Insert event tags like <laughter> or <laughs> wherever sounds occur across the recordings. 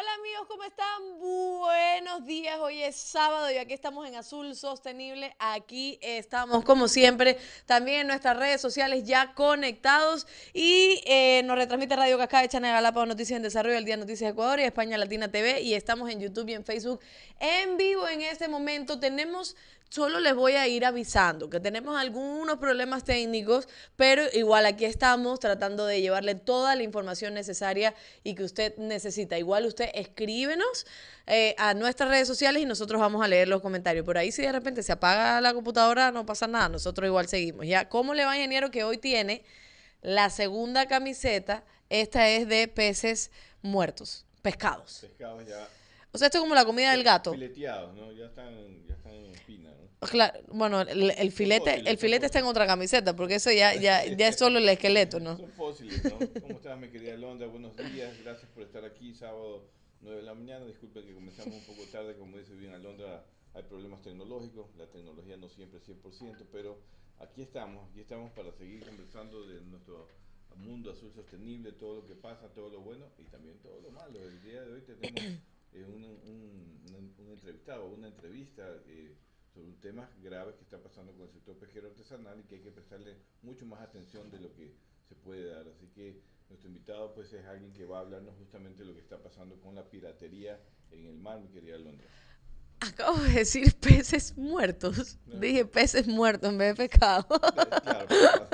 Hola amigos, ¿cómo están? Buenos días, hoy es sábado y aquí estamos en Azul Sostenible. Aquí estamos como siempre, también en nuestras redes sociales ya conectados y eh, nos retransmite Radio Cascada, Channel Galápagos Noticias en Desarrollo, El Día Noticias Ecuador y España Latina TV y estamos en YouTube y en Facebook en vivo en este momento. Tenemos solo les voy a ir avisando que tenemos algunos problemas técnicos, pero igual aquí estamos tratando de llevarle toda la información necesaria y que usted necesita. Igual usted escríbenos eh, a nuestras redes sociales y nosotros vamos a leer los comentarios. Por ahí si de repente se apaga la computadora no pasa nada, nosotros igual seguimos. ¿Ya? ¿Cómo le va, ingeniero, que hoy tiene la segunda camiseta? Esta es de peces muertos, pescados. Pescados ya. O sea, esto es como la comida del gato. Fileteados, ¿no? Ya están, ya están en espina, ¿no? Claro, bueno, el, el filete, fósiles, el filete está en otra camiseta, porque eso ya, ya, <laughs> ya es solo el esqueleto, ¿no? Son fósiles, ¿no? ¿Cómo estás, mi querida Londra? Buenos días, gracias por estar aquí, sábado 9 de la mañana. Disculpen que comenzamos un poco tarde, como dice bien Alondra, hay problemas tecnológicos, la tecnología no siempre es 100%, pero aquí estamos, aquí estamos para seguir conversando de nuestro mundo azul sostenible, todo lo que pasa, todo lo bueno y también todo lo malo. El día de hoy tenemos eh, un, un, un- entrevistado, una entrevista eh, sobre un tema grave que está pasando con el sector pesquero artesanal y que hay que prestarle mucho más atención de lo que se puede dar. Así que nuestro invitado pues es alguien que va a hablarnos justamente de lo que está pasando con la piratería en el mar, mi querida Londra. Acabo de decir peces muertos. Dije peces muertos en vez de pescado. Claro, pescado.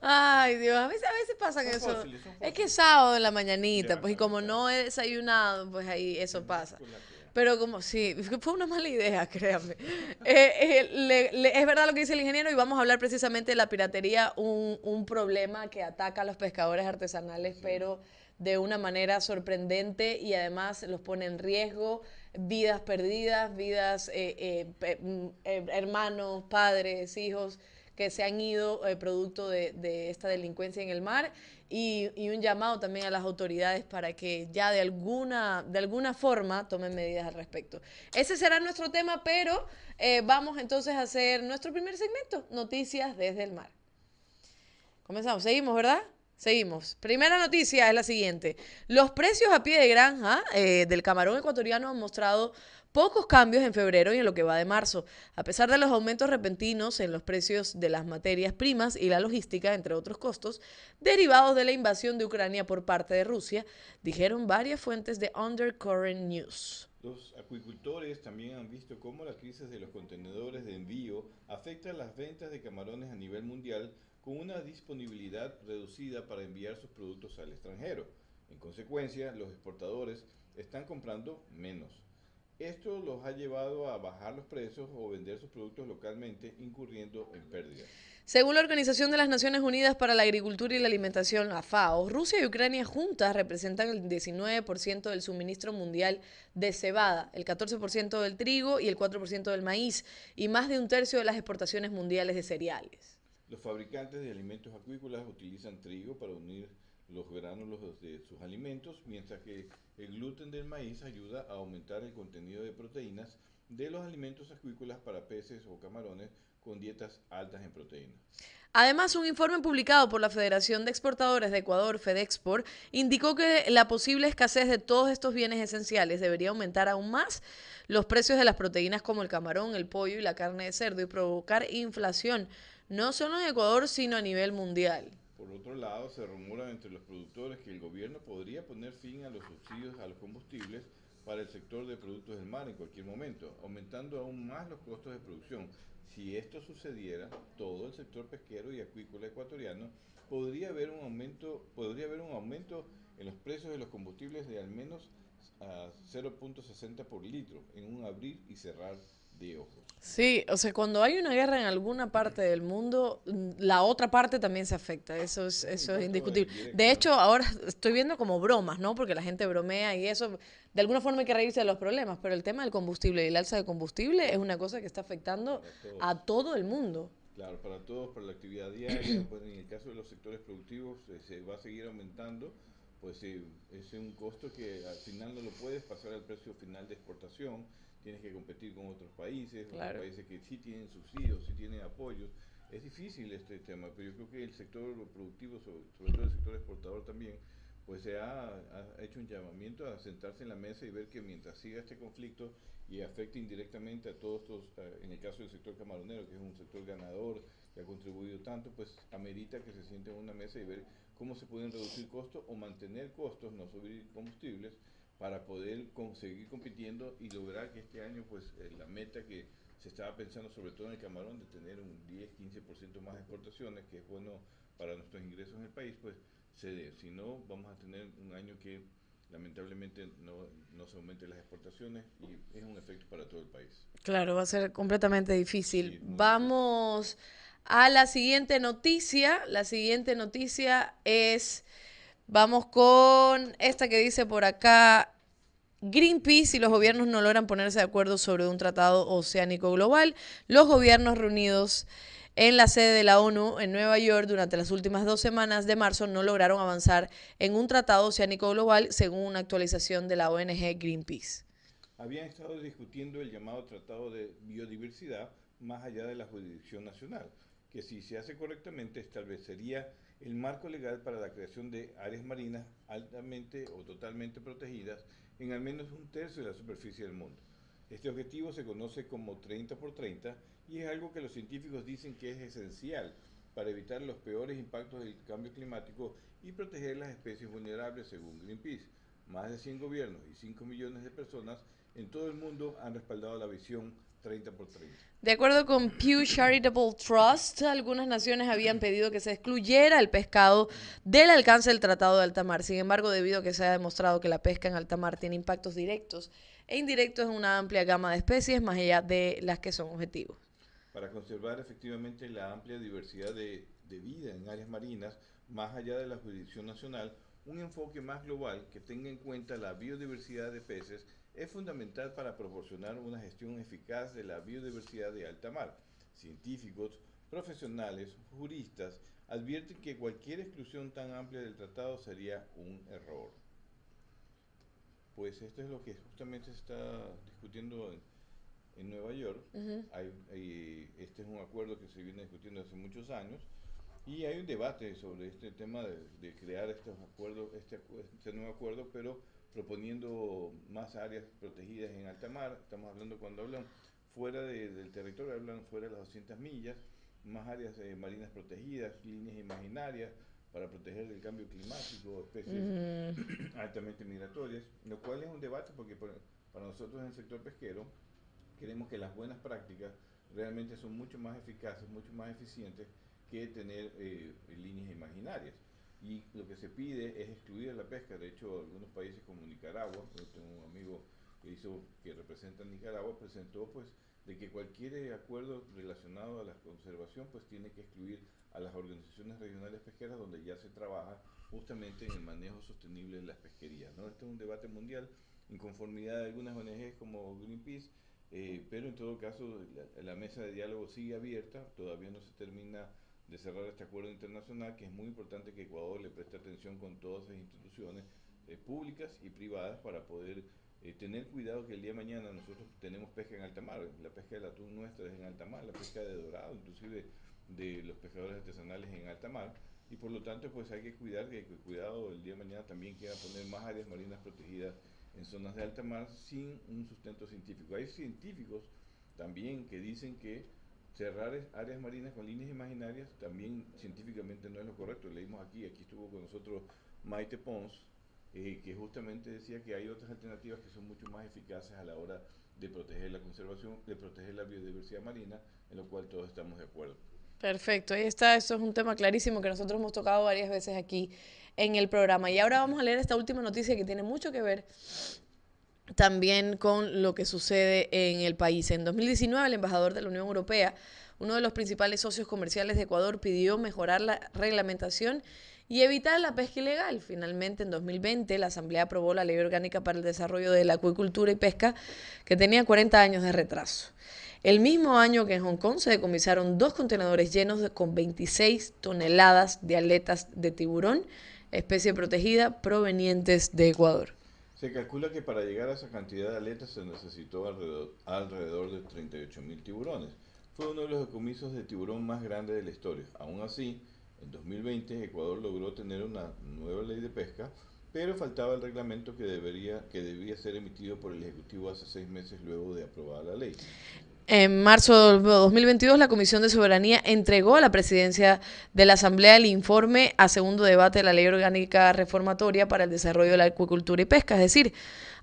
Ay, Dios, a veces, a veces pasan eso. fósiles, Es que es sábado en la mañanita, Ya, pues, y como no he desayunado, pues ahí eso pasa. Pero como, sí, <laughs> fue una mala idea, <laughs> créanme. Eh, eh, le- le- es verdad lo que dice el ingeniero y vamos a hablar precisamente de la piratería, un, un problema que ataca a los pescadores artesanales, pero de una manera sorprendente y además los pone en riesgo, vidas perdidas, vidas, eh, eh, mm, eh, hermanos, padres, hijos que se han ido eh, producto de, esta delincuencia en el mar y, y un llamado también a las autoridades para que ya de alguna, de alguna forma tomen medidas al respecto. Ese será nuestro tema, pero eh, vamos entonces a hacer nuestro primer segmento, Noticias desde el mar. Comenzamos, seguimos, ¿verdad? Seguimos. Primera noticia es la siguiente. Los precios a pie de granja eh, del camarón ecuatoriano han mostrado pocos cambios en febrero y en lo que va de marzo, a pesar de los aumentos repentinos en los precios de las materias primas y la logística, entre otros costos, derivados de la invasión de Ucrania por parte de Rusia, dijeron varias fuentes de Undercurrent News. Los acuicultores también han visto cómo la crisis de los contenedores de envío afecta las ventas de camarones a nivel mundial con una disponibilidad reducida para enviar sus productos al extranjero. En consecuencia, los exportadores están comprando menos. Esto los ha llevado a bajar los precios o vender sus productos localmente, incurriendo en pérdidas. Según la Organización de las Naciones Unidas para la Agricultura y la Alimentación, la FAO, Rusia y Ucrania juntas representan el 19% del suministro mundial de cebada, el 14% del trigo y el 4% del maíz, y más de un tercio de las exportaciones mundiales de cereales. Los fabricantes de alimentos acuícolas utilizan trigo para unir los gránulos de sus alimentos, mientras que el gluten del maíz ayuda a aumentar el contenido de proteínas de los alimentos acuícolas para peces o camarones con dietas altas en proteínas. Además, un informe publicado por la Federación de Exportadores de Ecuador, FedExport, indicó que la posible escasez de todos estos bienes esenciales debería aumentar aún más los precios de las proteínas como el camarón, el pollo y la carne de cerdo y provocar inflación, no solo en Ecuador, sino a nivel mundial. Por otro lado, se rumora entre los productores que el gobierno podría poner fin a los subsidios a los combustibles para el sector de productos del mar en cualquier momento, aumentando aún más los costos de producción. Si esto sucediera, todo el sector pesquero y acuícola ecuatoriano podría haber un aumento, podría haber un aumento en los precios de los combustibles de al menos a 0.60 por litro en un abrir y cerrar de ojos. Sí, o sea, cuando hay una guerra en alguna parte del mundo, la otra parte también se afecta, eso es, eso es indiscutible. De hecho, ahora estoy viendo como bromas, ¿no? Porque la gente bromea y eso, de alguna forma hay que reírse de los problemas, pero el tema del combustible y el alza de combustible es una cosa que está afectando a todo el mundo. Claro, para todos, para la actividad diaria, pues en el caso de los sectores productivos eh, se va a seguir aumentando, pues eh, es un costo que al final no lo puedes pasar al precio final de exportación, tienes que competir con otros países, Claro. otros países que sí tienen subsidios, sí tienen apoyos. Es difícil este tema, pero yo creo que el sector productivo, sobre, sobre todo el sector exportador también, pues se ha, hecho un llamamiento a sentarse en la mesa y ver que mientras siga este conflicto y afecte indirectamente a todos estos, eh, en el caso del sector camaronero, que es un sector ganador, que ha contribuido tanto, pues amerita que se siente en una mesa y ver cómo se pueden reducir costos o mantener costos, no subir combustibles, para poder seguir compitiendo y lograr que este año, pues eh, la meta que se estaba pensando sobre todo en el camarón de tener un 10-15% más de exportaciones, que es bueno para nuestros ingresos en el país, pues se dé. Si no, vamos a tener un año que lamentablemente no, no, se aumenten las exportaciones y es un efecto para todo el país. Claro, va a ser completamente difícil. vamos a la siguiente noticia. La siguiente noticia es, vamos con esta que dice por acá, Greenpeace y los gobiernos no logran ponerse de acuerdo sobre un tratado oceánico global. Los gobiernos reunidos en la sede de la ONU en Nueva York durante las últimas dos semanas de marzo no lograron avanzar en un tratado oceánico global según una actualización de la ONG Greenpeace. Habían estado discutiendo el llamado Tratado de Biodiversidad más allá de la jurisdicción nacional, que si se hace correctamente establecería el marco legal para la creación de áreas marinas altamente o totalmente protegidas en al menos un tercio de la superficie del mundo. Este objetivo se conoce como 30 por 30 y es algo que los científicos dicen que es esencial para evitar los peores impactos del cambio climático y proteger las especies vulnerables según Greenpeace. Más de 100 gobiernos y 5 millones de personas en todo el mundo han respaldado la visión 30 por 30. De acuerdo con Pew Charitable Trust, algunas naciones habían pedido que se excluyera el pescado del alcance del Tratado de Alta Mar. Sin embargo, debido a que se ha demostrado que la pesca en alta mar tiene impactos directos e indirectos en una amplia gama de especies, más allá de las que son objetivos. Para conservar efectivamente la amplia diversidad de, de vida en áreas marinas, más allá de la jurisdicción nacional, un enfoque más global que tenga en cuenta la biodiversidad de peces es fundamental para proporcionar una gestión eficaz de la biodiversidad de alta mar. Científicos, profesionales, juristas advierten que cualquier exclusión tan amplia del tratado sería un error. Pues esto es lo que justamente se está discutiendo en, Nueva York. este es un acuerdo que se viene discutiendo hace muchos años y hay un debate sobre este tema de, crear estos acuerdos, este, este nuevo acuerdo, pero proponiendo más áreas protegidas en alta mar. Estamos hablando cuando hablan fuera del territorio, hablan fuera de las 200 millas, más áreas eh, marinas protegidas, líneas imaginarias para proteger del cambio climático, especies <clears throat> altamente migratorias, lo cual es un debate porque para nosotros en el sector pesquero queremos que las buenas prácticas realmente son mucho más eficaces, mucho más eficientes que tener eh, líneas imaginarias. Y lo que se pide es excluir la pesca. De hecho, algunos países como Nicaragua, yo tengo un amigo que hizo, que representa Nicaragua, presentó pues de que cualquier acuerdo relacionado a la conservación pues tiene que excluir a las organizaciones regionales pesqueras donde ya se trabaja justamente en el manejo sostenible de las pesquerías. ¿no? Este es un debate mundial en conformidad de algunas ONGs como Greenpeace, eh, pero en todo caso la, mesa de diálogo sigue abierta, todavía no se termina de cerrar este acuerdo internacional, que es muy importante que Ecuador le preste atención con todas las instituciones eh, públicas y privadas para poder eh, tener cuidado que el día de mañana nosotros tenemos pesca en alta mar, la pesca del atún nuestra es en alta mar, la pesca de dorado, inclusive de los pescadores artesanales en alta mar, y por lo tanto pues hay que cuidar que, cuidado el día de mañana también quiera poner más áreas marinas protegidas en zonas de alta mar sin un sustento científico. Hay científicos también que dicen que cerrar áreas marinas con líneas imaginarias también científicamente no es lo correcto. Leímos aquí, aquí estuvo con nosotros Maite Pons, eh, que justamente decía que hay otras alternativas que son mucho más eficaces a la hora de proteger la conservación, de proteger la biodiversidad marina, en lo cual todos estamos de acuerdo. Perfecto, ahí está, eso es un tema clarísimo que nosotros hemos tocado varias veces aquí en el programa. Y ahora vamos a leer esta última noticia que tiene mucho que ver también con lo que sucede en el país. En 2019, el embajador de la Unión Europea, uno de los principales socios comerciales de Ecuador, pidió mejorar la reglamentación y evitar la pesca ilegal. Finalmente, en 2020, la Asamblea aprobó la Ley Orgánica para el Desarrollo de la Acuicultura y Pesca, que tenía 40 años de retraso. El mismo año que en Hong Kong se decomisaron dos contenedores llenos con 26 toneladas de aletas de tiburón, especie protegida, provenientes de Ecuador. Se calcula que para llegar a esa cantidad de aletas se necesitó alrededor, alrededor de 38 mil tiburones. Fue uno de los decomisos de tiburón más grandes de la historia. Aún así, en 2020 Ecuador logró tener una nueva ley de pesca pero faltaba el reglamento que, debería, que debía ser emitido por el Ejecutivo hace seis meses luego de aprobada la ley. En marzo de 2022, la Comisión de Soberanía entregó a la presidencia de la Asamblea el informe a segundo debate de la Ley Orgánica Reformatoria para el Desarrollo de la Acuicultura y Pesca. Es decir,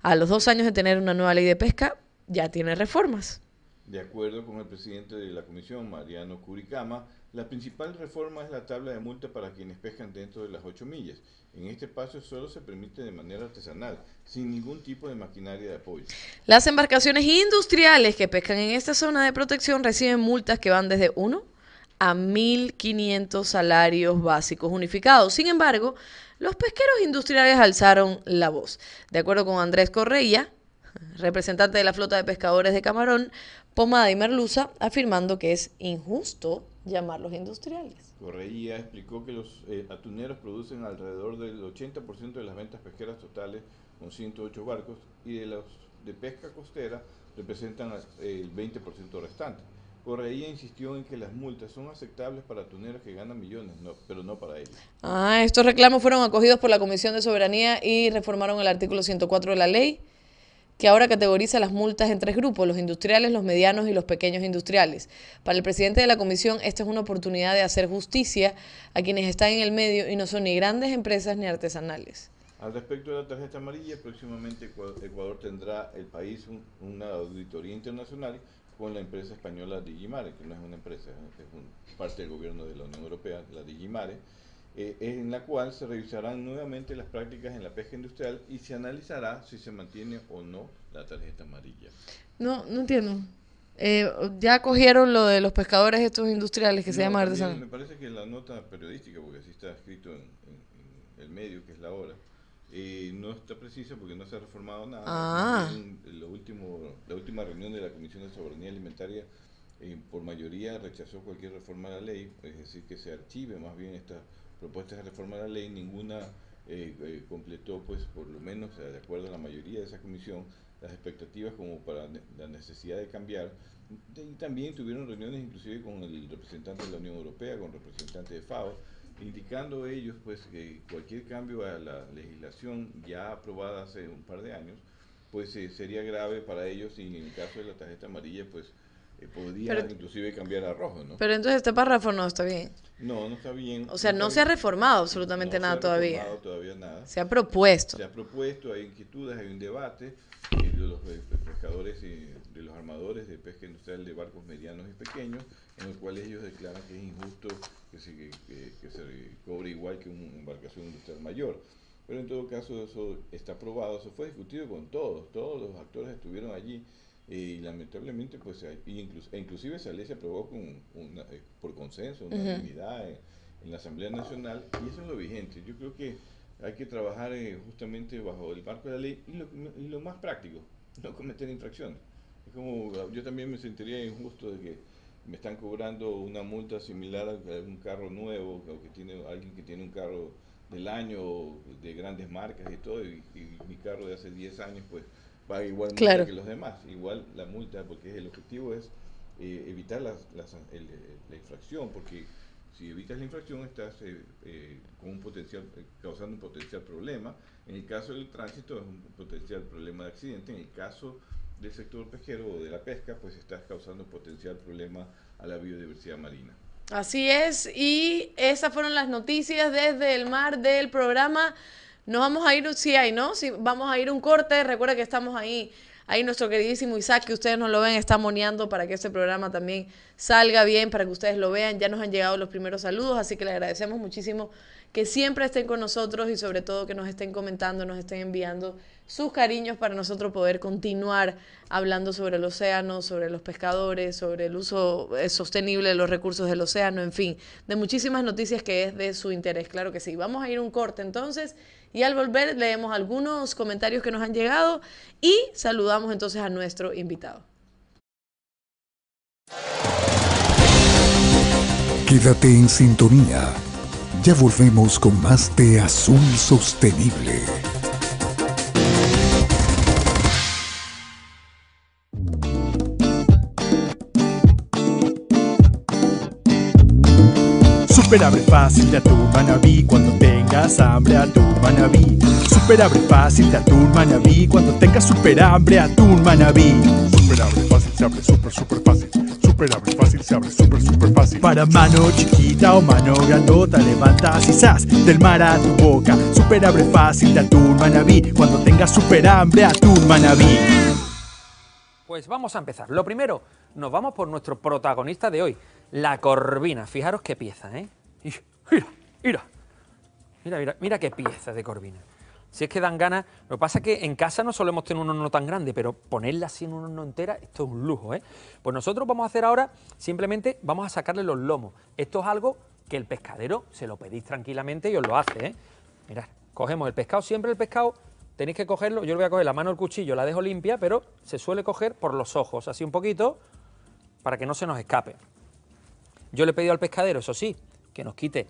a los dos años de tener una nueva ley de pesca, ya tiene reformas. De acuerdo con el presidente de la Comisión, Mariano Curicama, la principal reforma es la tabla de multa para quienes pescan dentro de las 8 millas en este espacio solo se permite de manera artesanal, sin ningún tipo de maquinaria de apoyo. Las embarcaciones industriales que pescan en esta zona de protección reciben multas que van desde 1 a 1.500 salarios básicos unificados. Sin embargo, los pesqueros industriales alzaron la voz. De acuerdo con Andrés Correia, representante de la flota de pescadores de Camarón, Pomada y Merluza, afirmando que es injusto llamarlos industriales. Correía explicó que los eh, atuneros producen alrededor del 80% de las ventas pesqueras totales con 108 barcos y de los de pesca costera representan el 20% restante. Correía insistió en que las multas son aceptables para atuneros que ganan millones, pero no para ellos. Ah, estos reclamos fueron acogidos por la Comisión de Soberanía y reformaron el artículo 104 de la ley que ahora categoriza las multas en tres grupos, los industriales, los medianos y los pequeños industriales. Para el presidente de la comisión, esta es una oportunidad de hacer justicia a quienes están en el medio y no son ni grandes empresas ni artesanales. Al respecto de la tarjeta amarilla, próximamente Ecuador tendrá el país una auditoría internacional con la empresa española Digimare, que no es una empresa, es parte del gobierno de la Unión Europea, la Digimare, eh, en la cual se revisarán nuevamente las prácticas en la pesca industrial y se analizará si se mantiene o no la tarjeta amarilla. No, no entiendo. Eh, ya cogieron lo de los pescadores estos industriales que se llaman artesanos. Me parece que la nota periodística, porque así está escrito en, el medio, que es la hora, eh, no está precisa porque no se ha reformado nada. Ah. lo último, la última reunión de la Comisión de Soberanía Alimentaria por mayoría rechazó cualquier reforma de la ley, es decir, que se archive más bien esta propuestas de reforma de la ley, ninguna eh, eh, completó, pues por lo menos de acuerdo a la mayoría de esa comisión, las expectativas como para la necesidad de cambiar. Y también tuvieron reuniones inclusive con el representante de la Unión Europea, con representantes de FAO, indicando ellos pues que cualquier cambio a la legislación ya aprobada hace un par de años, pues eh, sería grave para ellos y en el caso de la tarjeta amarilla pues podría inclusive cambiar a rojo, ¿no? Pero entonces este párrafo no está bien. No, no está bien. O sea, no, se ha reformado absolutamente nada todavía. todavía nada. Se ha propuesto. Se ha propuesto, hay inquietudes, hay un debate eh, de los eh, pescadores y de los armadores de pesca industrial de barcos medianos y pequeños, en el cual ellos declaran que es injusto que se, que se cobre igual que una embarcación industrial mayor. Pero en todo caso eso está aprobado, eso fue discutido con todos, todos los actores estuvieron allí y lamentablemente, pues, incluso, e inclusive esa ley se aprobó con una, eh, por consenso, una unidad en, la Asamblea Nacional, y eso es lo vigente. Yo creo que hay que trabajar eh, justamente bajo el marco de la ley y lo, y lo, más práctico, <laughs> no cometer infracciones. Es como, yo también me sentiría injusto de que me están cobrando una multa similar a un carro nuevo, o que tiene alguien que tiene un carro del año de grandes marcas y todo, y, y mi carro de hace 10 años, pues paga igual multa que los demás, igual la multa, porque el objetivo es eh, evitar la, infracción, porque si evitas la infracción estás eh, eh, con un potencial, causando un potencial problema. En el caso del tránsito es un potencial problema de accidente, en el caso del sector pesquero o de la pesca, pues estás causando un potencial problema a la biodiversidad marina. Así es, y esas fueron las noticias desde el mar del programa. Nos vamos a ir, sí hay, ¿no? Sí, vamos a ir un corte. Recuerda que estamos ahí. Ahí nuestro queridísimo Isaac, que ustedes no lo ven, está moneando para que este programa también salga bien, para que ustedes lo vean. Ya nos han llegado los primeros saludos, así que le agradecemos muchísimo que siempre estén con nosotros y sobre todo que nos estén comentando, nos estén enviando sus cariños para nosotros poder continuar hablando sobre el océano, sobre los pescadores, sobre el uso eh, sostenible de los recursos del océano, en fin, de muchísimas noticias que es de su interés, claro que sí. Vamos a ir un corte entonces y al volver leemos algunos comentarios que nos han llegado y saludamos entonces a nuestro invitado. Quédate en sintonía ya volvemos con más de Azul Sostenible. Super abre fácil de atún manabí cuando tengas hambre atún manabí. Super abre fácil de atún manabí cuando tengas super hambre atún manabí. Super abre fácil, se abre super, super fácil. Super abre fácil, se abre super, super fácil. Para mano chiquita o mano grandota, levantas y zas del mar a tu boca. Super abre fácil de atún manabí cuando tengas super hambre atún manabí. Pues vamos a empezar. Lo primero, nos vamos por nuestro protagonista de hoy, la corvina. Fijaros qué pieza, ¿eh? Mira, mira, mira, mira, mira qué pieza de corvina. Si es que dan ganas, lo que pasa es que en casa no solemos tener un horno tan grande, pero ponerla así en un horno entera, esto es un lujo, ¿eh? Pues nosotros vamos a hacer ahora, simplemente vamos a sacarle los lomos. Esto es algo que el pescadero se lo pedís tranquilamente y os lo hace, ¿eh? Mirad, cogemos el pescado, siempre el pescado tenéis que cogerlo, yo le voy a coger la mano el cuchillo, la dejo limpia, pero se suele coger por los ojos, así un poquito, para que no se nos escape. Yo le he pedido al pescadero, eso sí, que nos quite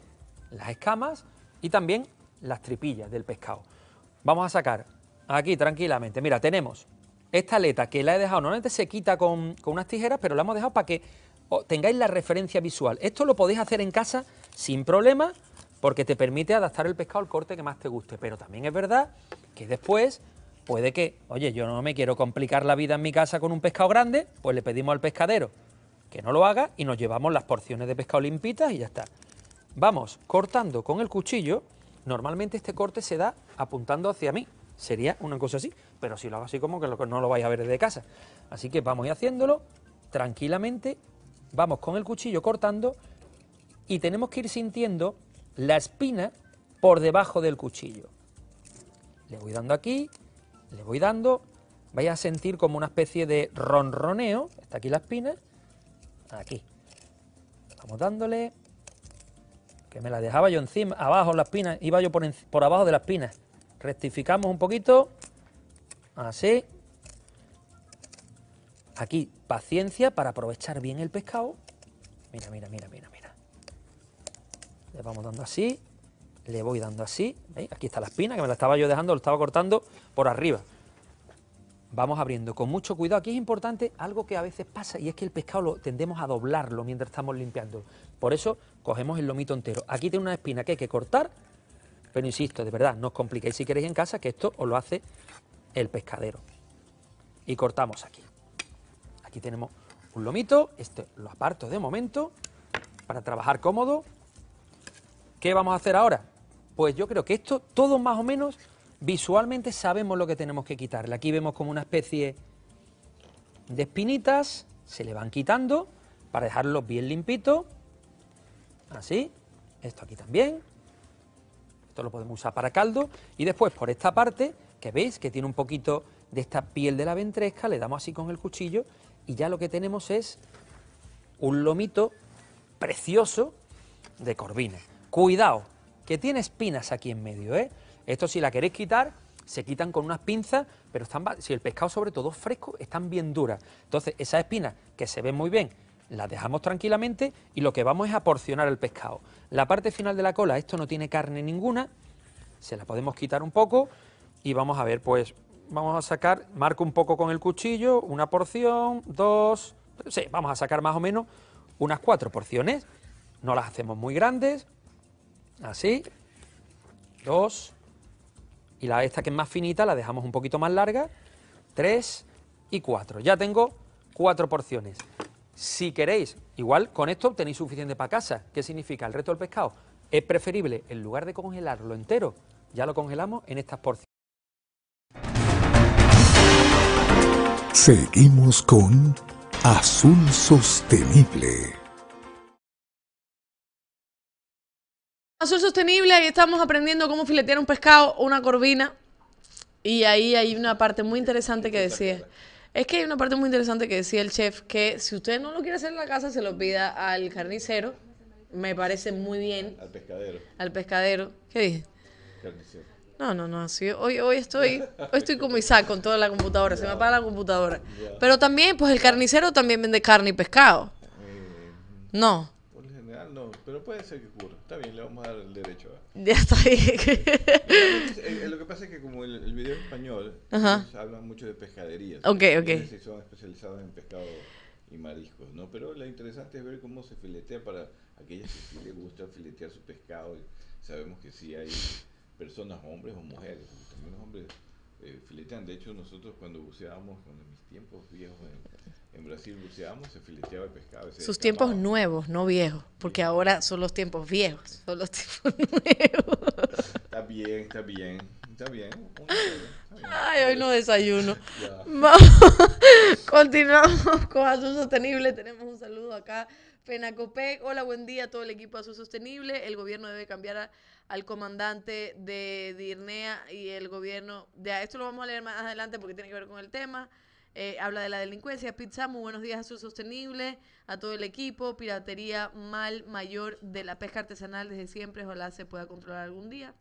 las escamas y también las tripillas del pescado. Vamos a sacar aquí tranquilamente, mira, tenemos esta aleta que la he dejado, normalmente se quita con, unas tijeras, pero la hemos dejado para que o- tengáis la referencia visual. Esto lo podéis hacer en casa sin problema, porque te permite adaptar el pescado al corte que más te guste. Pero también es verdad que después puede que, oye, yo no me quiero complicar la vida en mi casa con un pescado grande, pues le pedimos al pescadero que no lo haga y nos llevamos las porciones de pescado limpitas y ya está. Vamos cortando con el cuchillo. Normalmente este corte se da apuntando hacia mí. Sería una cosa así, pero si lo hago así como que no lo vais a ver desde casa. Así que vamos a ir haciéndolo tranquilamente. Vamos con el cuchillo cortando y tenemos que ir sintiendo la espina por debajo del cuchillo. Le voy dando aquí, le voy dando, vais a sentir como una especie de ronroneo, está aquí la espina, aquí. Vamos dándole, que me la dejaba yo encima, abajo la espina, iba yo por, por abajo de la espina. Rectificamos un poquito, así. Aquí, paciencia para aprovechar bien el pescado. Mira, mira, mira, mira, mira. Le vamos dando así, le voy dando así. ¿Veis? Aquí está la espina, que me la estaba yo dejando, lo estaba cortando por arriba. Vamos abriendo con mucho cuidado. Aquí es importante algo que a veces pasa y es que el pescado lo tendemos a doblarlo mientras estamos limpiando. Por eso cogemos el lomito entero. Aquí tiene una espina que hay que cortar, pero insisto, de verdad, no os compliquéis si queréis en casa, que esto os lo hace el pescadero. Y cortamos aquí. Aquí tenemos un lomito, este lo aparto de momento para trabajar cómodo. ¿Qué vamos a hacer ahora? Pues yo creo que esto, todos más o menos, visualmente sabemos lo que tenemos que quitarle. Aquí vemos como una especie de espinitas, se le van quitando para dejarlos bien limpitos. Así, esto aquí también. Esto lo podemos usar para caldo. Y después por esta parte, que veis que tiene un poquito de esta piel de la ventresca, le damos así con el cuchillo y ya lo que tenemos es un lomito precioso de corvina. Cuidado, que tiene espinas aquí en medio, ¿eh? Esto si la queréis quitar, se quitan con unas pinzas, pero están, si el pescado sobre todo es fresco, están bien duras. Entonces, esas espinas que se ven muy bien, las dejamos tranquilamente y lo que vamos es a porcionar el pescado. La parte final de la cola, esto no tiene carne ninguna, se la podemos quitar un poco y vamos a ver, pues vamos a sacar, marco un poco con el cuchillo, una porción, dos, sí, vamos a sacar más o menos unas cuatro porciones. No las hacemos muy grandes, así, dos, y la esta que es más finita la dejamos un poquito más larga, tres y cuatro. Ya tengo cuatro porciones. Si queréis, igual con esto tenéis suficiente para casa. ¿Qué significa? El resto del pescado es preferible, en lugar de congelarlo entero, ya lo congelamos en estas porciones. Seguimos con Azul Sostenible. Azul sostenible, ahí estamos aprendiendo cómo filetear un pescado o una corvina. Y ahí hay una parte muy interesante que decía. Es que hay una parte muy interesante que decía el chef que si usted no lo quiere hacer en la casa, se lo pida al carnicero. Me parece muy bien. Al pescadero, Al pescadero. ¿Qué dije? carnicero. No, no, no. Sí, hoy, hoy estoy, hoy estoy como Isaac con toda la computadora. Se me apaga la computadora. Pero también, pues el carnicero también vende carne y pescado. Eh, No. No, pero puede ser que ocurra. Está bien, le vamos a dar el derecho. <laughs> Ya está bien. Eh, eh, lo que pasa es que como el, el video es español, hablan mucho de pescaderías. Ok, ok. Son especializados en pescado y mariscos, ¿no? Pero lo interesante es ver cómo se filetea para aquellas que sí les gusta filetear su pescado. Y sabemos que sí hay personas, hombres o mujeres, también los hombres eh, filetean. De hecho, nosotros cuando buceábamos, cuando en mis tiempos viejos en, en Brasil buceábamos, se fileteaba el pescado. se Sus tiempos nuevos, no viejos, porque ahora son los tiempos viejos, son los <laughs> tiempos nuevos. Está bien, está bien, está bien. está bien. Ay, hoy no desayuno. Ya. Vamos, <laughs> continuamos con Azul Sostenible. Tenemos un saludo acá. Penacopec, hola, buen día a todo el equipo de Azul Sostenible. El gobierno debe cambiar a- al comandante de Dirnea y el gobierno. De, esto lo vamos a leer más adelante porque tiene que ver con el tema. Eh, habla de la delincuencia. Pizza, muy buenos días, Azul Sostenible. A todo el equipo. Piratería mal mayor de la pesca artesanal desde siempre. Ojalá se pueda controlar algún día.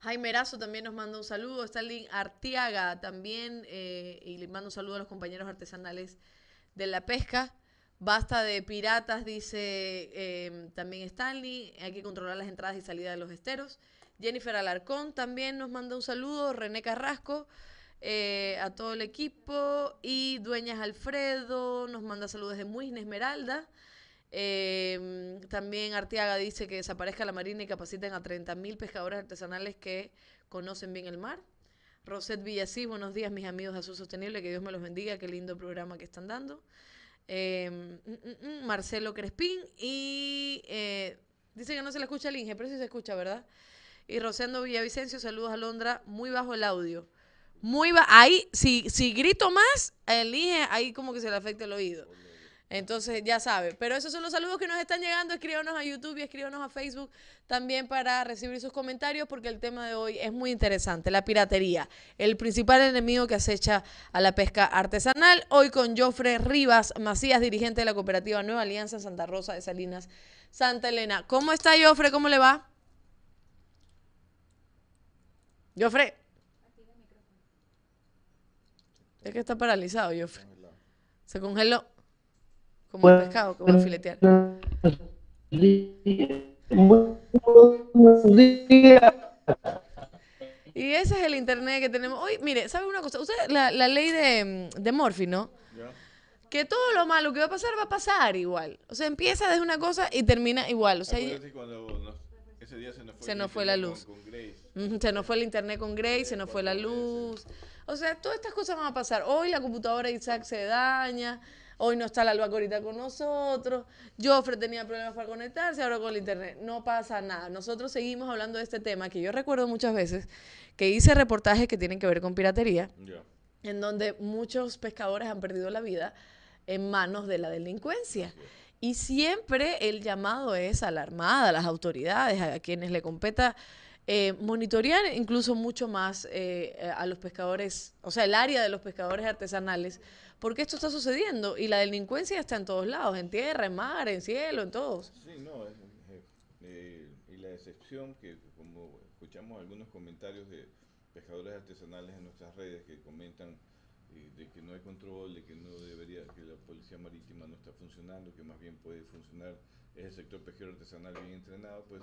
Jaime Erazo también nos manda un saludo. Stalin Artiaga también. eh, y le mando un saludo a los compañeros artesanales de la pesca. Basta de piratas, dice eh, también Stanley. Hay que controlar las entradas y salidas de los esteros. Jennifer Alarcón también nos manda un saludo. René Carrasco. Eh, a todo el equipo. Y Dueñas Alfredo nos manda saludos de Muisne Esmeralda. Eh, también Arteaga dice que desaparezca la marina y capaciten a 30.000 pescadores artesanales que conocen bien el mar. Roset Villasí, buenos días mis amigos de Azul Sostenible, que Dios me los bendiga, qué lindo programa que están dando. Eh, mm, mm, mm, Marcelo Crespín y eh, dice que no se le escucha el Inge, pero sí se escucha, ¿verdad? Y Rosendo Villavicencio, saludos a Londra, muy bajo el audio. Muy bajo, ahí, si, si grito más, el Inge, ahí como que se le afecta el oído. Entonces, ya sabe. Pero esos son los saludos que nos están llegando. Escríbanos a YouTube y escríbanos a Facebook también para recibir sus comentarios porque el tema de hoy es muy interesante. La piratería, el principal enemigo que acecha a la pesca artesanal. Hoy con Jofre Rivas Macías, dirigente de la cooperativa Nueva Alianza Santa Rosa de Salinas, Santa Elena. ¿Cómo está Jofre? ¿Cómo le va? Jofre. Es que está paralizado, Jofre. Se congeló. Como el pescado que voy a filetear. Y ese es el internet que tenemos. Hoy, mire, ¿sabe una cosa? Usted, la, la ley de, de Murphy, ¿no? Que todo lo malo que va a pasar va a pasar igual. O sea, empieza desde una cosa y termina igual. O sea, ese día se nos fue, Se nos fue la luz. Con, con Grace. Ujú, Se nos fue el internet con Grace, se nos fue la luz. O sea, todas estas cosas van a pasar. Hoy la computadora de Isaac se daña. Hoy no está la albacorita con nosotros. Joffre tenía problemas para conectarse, ahora con el internet. No pasa nada. Nosotros seguimos hablando de este tema que yo recuerdo muchas veces que hice reportajes que tienen que ver con piratería en donde muchos pescadores han perdido la vida en manos de la delincuencia. Y siempre el llamado es a la Armada, a las autoridades, a quienes le competa eh, monitorear incluso mucho más eh, a los pescadores, o sea, el área de los pescadores artesanales, porque esto está sucediendo y la delincuencia está en todos lados, en tierra, en mar, en cielo, en todos. Sí, no, es- eh, y la excepción que como escuchamos algunos comentarios de pescadores artesanales en nuestras redes que comentan eh, de que no hay control, de que no debería, que la policía marítima no está funcionando, que más bien puede funcionar es el sector pesquero artesanal bien entrenado, pues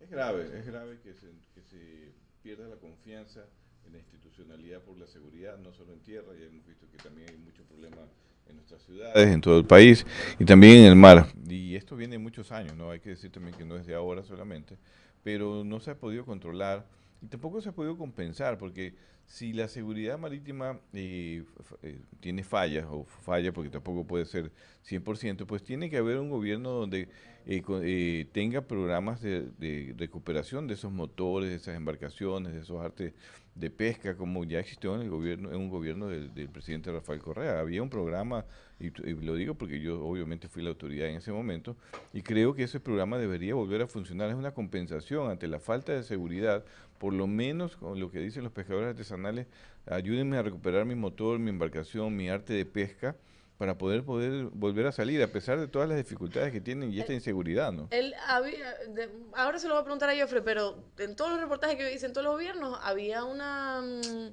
es grave, es grave que se, que se pierda la confianza en la institucionalidad por la seguridad, no solo en tierra, ya hemos visto que también hay mucho problema en nuestras ciudades, en todo el país y también en el mar. Y esto viene de muchos años, ¿no? Hay que decir también que no es de ahora solamente, pero no se ha podido controlar y tampoco se ha podido compensar, porque si la seguridad marítima eh, eh, tiene fallas, o falla porque tampoco puede ser 100%, pues tiene que haber un gobierno donde eh, eh, tenga programas de, de recuperación de esos motores, de esas embarcaciones, de esos artes de pesca, como ya existió en el gobierno, en un gobierno del, presidente Rafael Correa. Había un programa, y, y lo digo porque yo obviamente fui la autoridad en ese momento, y creo que ese programa debería volver a funcionar. Es una compensación ante la falta de seguridad, por lo menos con lo que dicen los pescadores artesanales, ayúdenme a recuperar mi motor, mi embarcación, mi arte de pesca, para poder poder volver a salir, a pesar de todas las dificultades que tienen y esta inseguridad, ¿no? Él había, de- ahora se lo voy a preguntar a Joffre, pero en todos los reportajes que hice en todos los gobiernos había una, mm,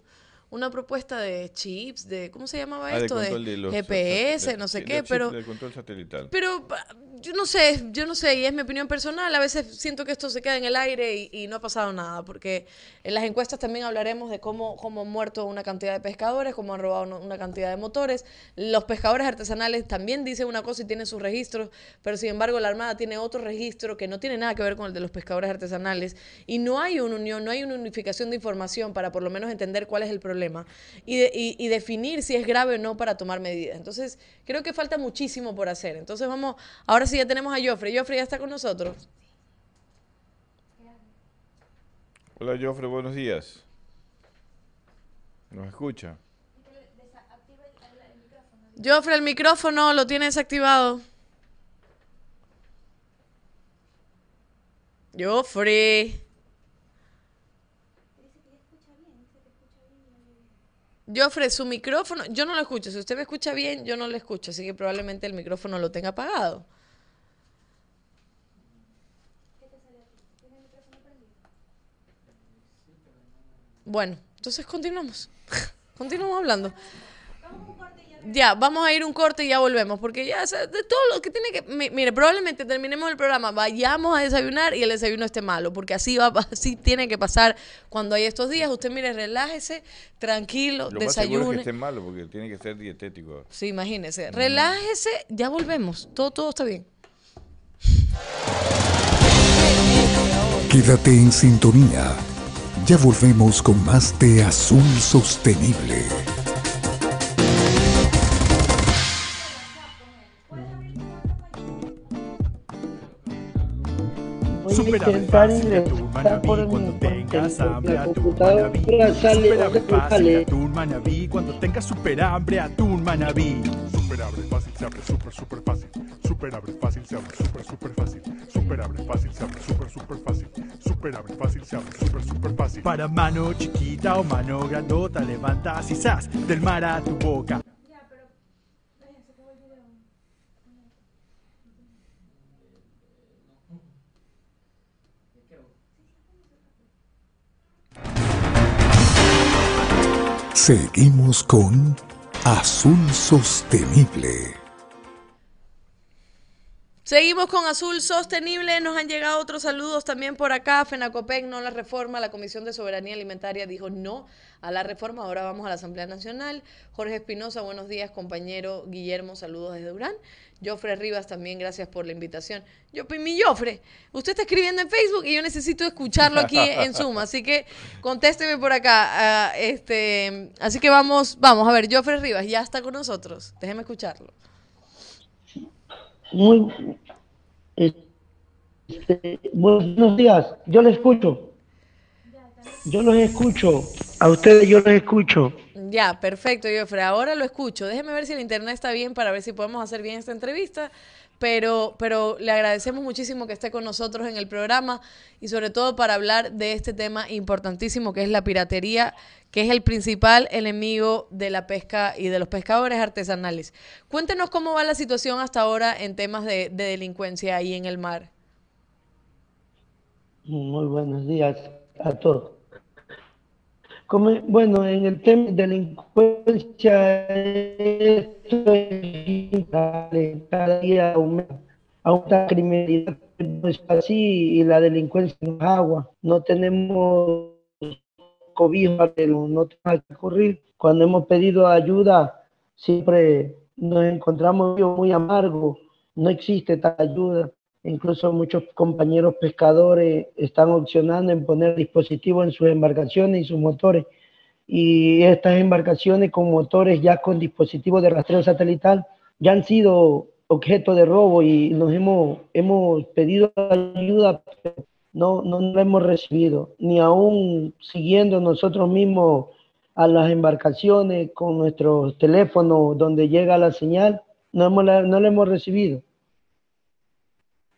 una propuesta de chips, de, ¿cómo se llamaba Ah, esto? De, los GPS, no sé qué, pero... del control satelital. Pero yo no sé, yo no sé, y es mi opinión personal, a veces siento que esto se queda en el aire y, no ha pasado nada, porque en las encuestas también hablaremos de cómo, cómo han muerto una cantidad de pescadores, cómo han robado una, cantidad de motores. Los pescadores artesanales también dicen una cosa y tienen sus registros, pero sin embargo la Armada tiene otro registro que no tiene nada que ver con el de los pescadores artesanales y no hay una unión, no hay una unificación de información para por lo menos entender cuál es el problema y- y definir si es grave o no para tomar medidas. Entonces, creo que falta muchísimo por hacer. Entonces, vamos, ahora sí ya tenemos a Joffrey. Joffrey ya está con nosotros. Hola, Joffre, buenos días. ¿Nos escucha? Joffrey, el micrófono lo tiene desactivado. Joffrey. Joffrey, su micrófono, yo no lo escucho. Si usted me escucha bien, yo no lo escucho. Así que probablemente el micrófono lo tenga apagado. Bueno, entonces continuamos. <laughs> continuamos hablando. Ya, vamos a ir un corte y ya volvemos, porque ya, o sea, de todo lo que tiene que... mi- Mire, probablemente terminemos el programa, vayamos a desayunar y el desayuno esté malo, porque así va, <laughs> así tiene que pasar cuando hay estos días. Usted, mire, relájese, tranquilo, Lo más seguro es que desayune. esté malo porque tiene que ser dietético. Sí, imagínese. Relájese, ya volvemos. Todo, todo está bien. Quédate en sintonía. Ya volvemos con más de Azul Sostenible. Súper abre fácil de atún manabí cuando tengas hambre atún computadora manabí. abre fácil sale. de atún manabí cuando tengas super hambre atún manabí. Super fácil, se abre súper, súper fácil. Super abre fácil, se abre súper, súper fácil. Super abre fácil, se abre súper, súper fácil. Super abre fácil, se abre súper, súper fácil. Para mano chiquita o mano grandota levantas y zas del mar a tu boca. Seguimos con Azul Sostenible. Seguimos con Azul Sostenible. Nos han llegado otros saludos también por acá. FENACOPEC no la reforma. La Comisión de Soberanía Alimentaria dijo no a la reforma. Ahora vamos a la Asamblea Nacional. Jorge Espinosa, buenos días, compañero Guillermo. Saludos desde Durán. Jofre Rivas también, gracias por la invitación. Yo, mi Jofre, usted está escribiendo en Facebook y yo necesito escucharlo aquí en Zoom. Así que contésteme por acá. ah, este, así que vamos, vamos a ver. Jofre Rivas ya está con nosotros. Déjeme escucharlo. Muy este, buenos días, yo les escucho. Yo los escucho. A ustedes yo los escucho. Ya, perfecto, Jofre. Ahora lo escucho. Déjeme ver si el internet está bien para ver si podemos hacer bien esta entrevista. Pero, pero le agradecemos muchísimo que esté con nosotros en el programa y sobre todo para hablar de este tema importantísimo que es la piratería, que es el principal enemigo de la pesca y de los pescadores artesanales. Cuéntenos cómo va la situación hasta ahora en temas de, de delincuencia ahí en el mar. Muy buenos días a todos. Bueno, en el tema de delincuencia, esto es cada día aumenta, aumenta la criminalidad, no es así, y la delincuencia no es agua. No tenemos cobijo, no tenemos que ocurrir. Cuando hemos pedido ayuda, siempre nos encontramos muy amargos, no existe tal ayuda. Incluso muchos compañeros pescadores están opcionando en poner dispositivos en sus embarcaciones y sus motores. Y estas embarcaciones con motores ya con dispositivos de rastreo satelital ya han sido objeto de robo y nos hemos, hemos pedido ayuda, pero no, no la hemos recibido, ni aún siguiendo nosotros mismos a las embarcaciones con nuestros teléfonos donde llega la señal, no, hemos no la hemos recibido.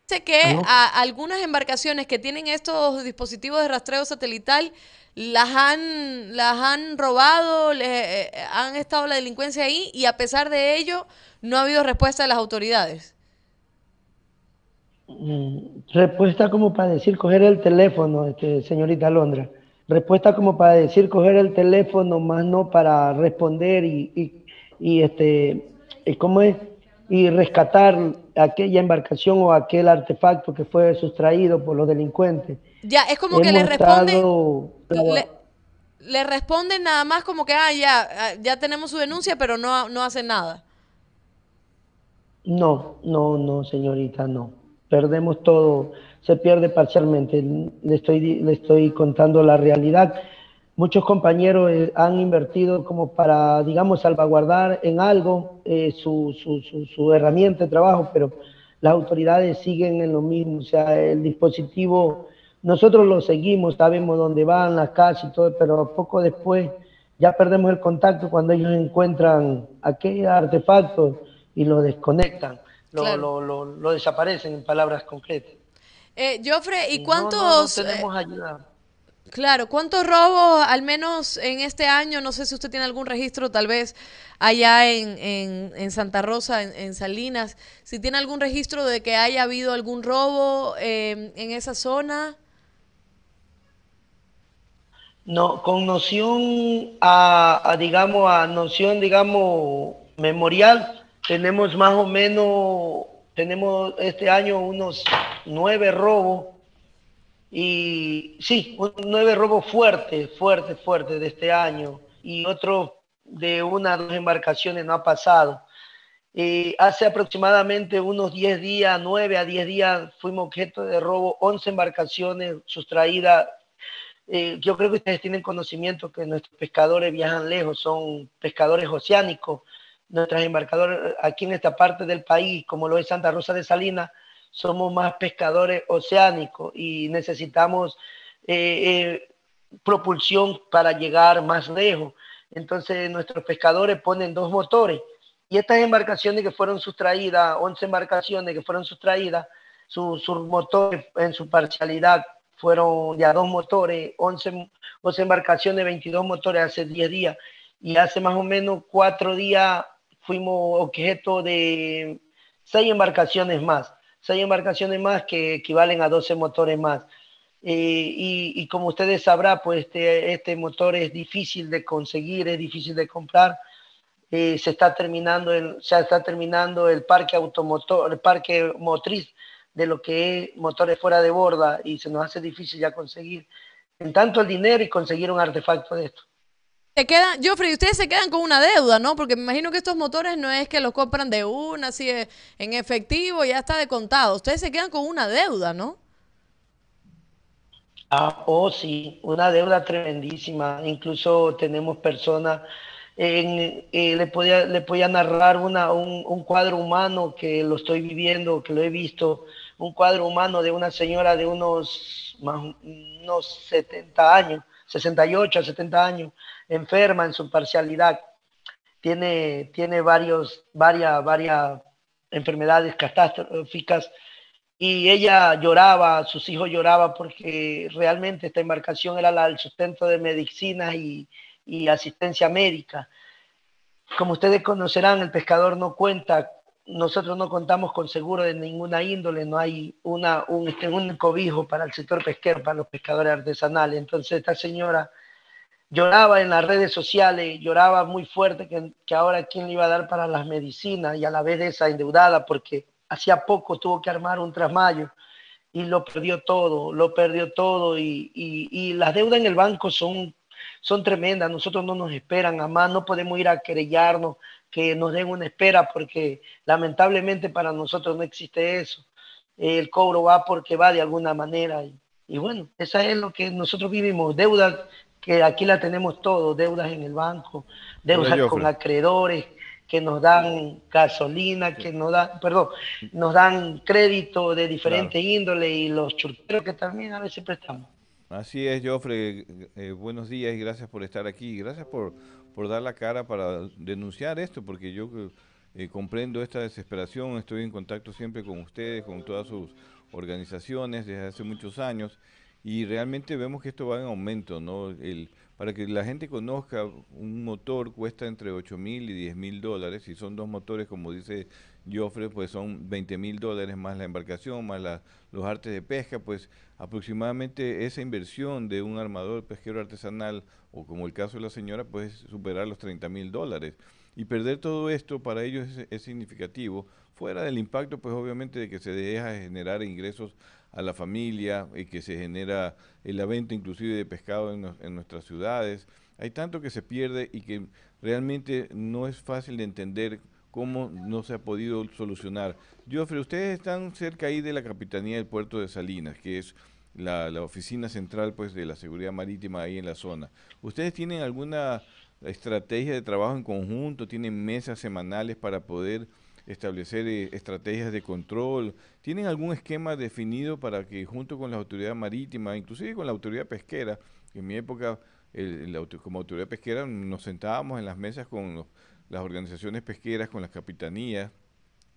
Dice que a algunas embarcaciones que tienen estos dispositivos de rastreo satelital las han, las han robado, le- eh, han estado la delincuencia ahí y a pesar de ello no ha habido respuesta de las autoridades. Mm, Respuesta como para decir coger el teléfono, este, señorita Alondra. Respuesta como para decir coger el teléfono, más no para responder y, y, y, este, y ¿cómo es? Y rescatar aquella embarcación o aquel artefacto que fue sustraído por los delincuentes. Ya, es como que le Hemos responden, le, le responden nada más como que, ah, ya, ah, ya tenemos su denuncia, pero no, no hacen nada. No, no, no, señorita, no. Perdemos todo, se pierde parcialmente. Le estoy, le estoy contando la realidad. Muchos compañeros eh, han invertido como para, digamos, salvaguardar en algo eh, su, su, su, su herramienta de trabajo, pero las autoridades siguen en lo mismo. O sea, el dispositivo, nosotros lo seguimos, sabemos dónde van, las casas y todo, pero poco después ya perdemos el contacto cuando ellos encuentran aquel artefacto y lo desconectan, lo, Claro. lo, lo, lo desaparecen en palabras concretas. Eh, ¿y no, no, cuántos, No, eh, tenemos ayuda. Claro, cuántos robos, al menos en este año, no sé si usted tiene algún registro, tal vez allá en, en, Santa Rosa, en, Salinas, si tiene algún registro de que haya habido algún robo eh, en esa zona? No, con noción a, digamos, a noción, digamos, memorial, tenemos más o menos, tenemos este año unos nueve robos y sí, nueve robos fuertes, fuertes, fuertes de este año y otro de una o dos embarcaciones no ha pasado. Eh, hace aproximadamente unos 10 días, 9 a 10 días, fuimos objeto de robo, 11 embarcaciones sustraídas eh, yo creo que ustedes tienen conocimiento que nuestros pescadores viajan lejos, son pescadores oceánicos. Nuestras embarcadoras aquí en esta parte del país, como lo es Santa Rosa de Salinas, somos más pescadores oceánicos y necesitamos eh, eh, propulsión para llegar más lejos. Entonces nuestros pescadores ponen dos motores y estas embarcaciones que fueron sustraídas, 11 embarcaciones que fueron sustraídas, sus su motores en su parcialidad fueron ya dos motores, 11, 11 embarcaciones, 22 motores hace 10 días. Y hace más o menos cuatro días fuimos objeto de seis embarcaciones más, seis embarcaciones más que equivalen a 12 motores más. Eh, y, y, como ustedes sabrán, pues este, este, motor es difícil de conseguir, es difícil de comprar. Eh, se está terminando el, se está terminando el parque automotor, el parque motriz de lo que es motores fuera de borda y se nos hace difícil ya conseguir en tanto el dinero y conseguir un artefacto de esto. Se quedan, Joffrey, ustedes se quedan con una deuda, ¿no? Porque me imagino que estos motores no es que los compran de una, así en efectivo, ya está de contado. Ustedes se quedan con una deuda, ¿no? Ah, oh, sí, una deuda tremendísima. Incluso tenemos personas, en, eh, le, podía, le podía narrar una, un, un, cuadro humano que lo estoy viviendo, que lo he visto, un cuadro humano de una señora de unos, más, unos 70 años, 68 a 70 años, enferma en su parcialidad. Tiene, tiene varios, varias, varias enfermedades catastróficas y ella lloraba, sus hijos lloraban porque realmente esta embarcación era la, el sustento de medicinas y, y, asistencia médica. Como ustedes conocerán, el pescador no cuenta, nosotros no contamos con seguro de ninguna índole, no hay este, un cobijo para el sector pesquero, para los pescadores artesanales. Entonces esta señora lloraba en las redes sociales, lloraba muy fuerte que, ahora quién le iba a dar para las medicinas y a la vez de esa endeudada porque hacía poco tuvo que armar un trasmayo y lo perdió todo, lo perdió todo. Y, las deudas en el banco son, son tremendas, nosotros no nos esperan, además no podemos ir a querellarnos, que nos den una espera porque lamentablemente para nosotros no existe eso, el cobro va porque va de alguna manera y, y bueno, esa es lo que nosotros vivimos, deudas que aquí la tenemos todo, deudas en el banco, deudas con acreedores, que nos dan gasolina, que nos dan, perdón, nos dan crédito de diferente claro. índole y los churteros que también a veces prestamos. Así es, Joffre, eh, buenos días y gracias por estar aquí, gracias por, por dar la cara para denunciar esto, porque yo eh, comprendo esta desesperación, estoy en contacto siempre con ustedes, con todas sus organizaciones desde hace muchos años y realmente vemos que esto va en aumento, ¿no? El, para que la gente conozca, un motor cuesta entre 8 mil y 10 mil dólares, si son dos motores, como dice Joffre, pues son 20 mil dólares más la embarcación, más la, los artes de pesca, pues aproximadamente esa inversión de un armador pesquero artesanal, o como el caso de la señora, puede superar los 30 mil dólares. Y perder todo esto para ellos es, significativo, fuera del impacto, pues obviamente de que se deja de generar ingresos a la familia y que se genera la venta inclusive de pescado en nuestras ciudades. Hay tanto que se pierde y que realmente no es fácil de entender cómo no se ha podido solucionar. Joffrey, ustedes están cerca ahí de la Capitanía del Puerto de Salinas, que es la, oficina central pues de la seguridad marítima ahí en la zona. ¿Ustedes tienen alguna estrategia de trabajo en conjunto? ¿Tienen mesas semanales para poder establecer eh, estrategias de control? ¿Tienen algún esquema definido para que junto con la autoridad marítima, inclusive con la autoridad pesquera, que en mi época como autoridad pesquera nos sentábamos en las mesas con los- las organizaciones pesqueras, con las capitanías,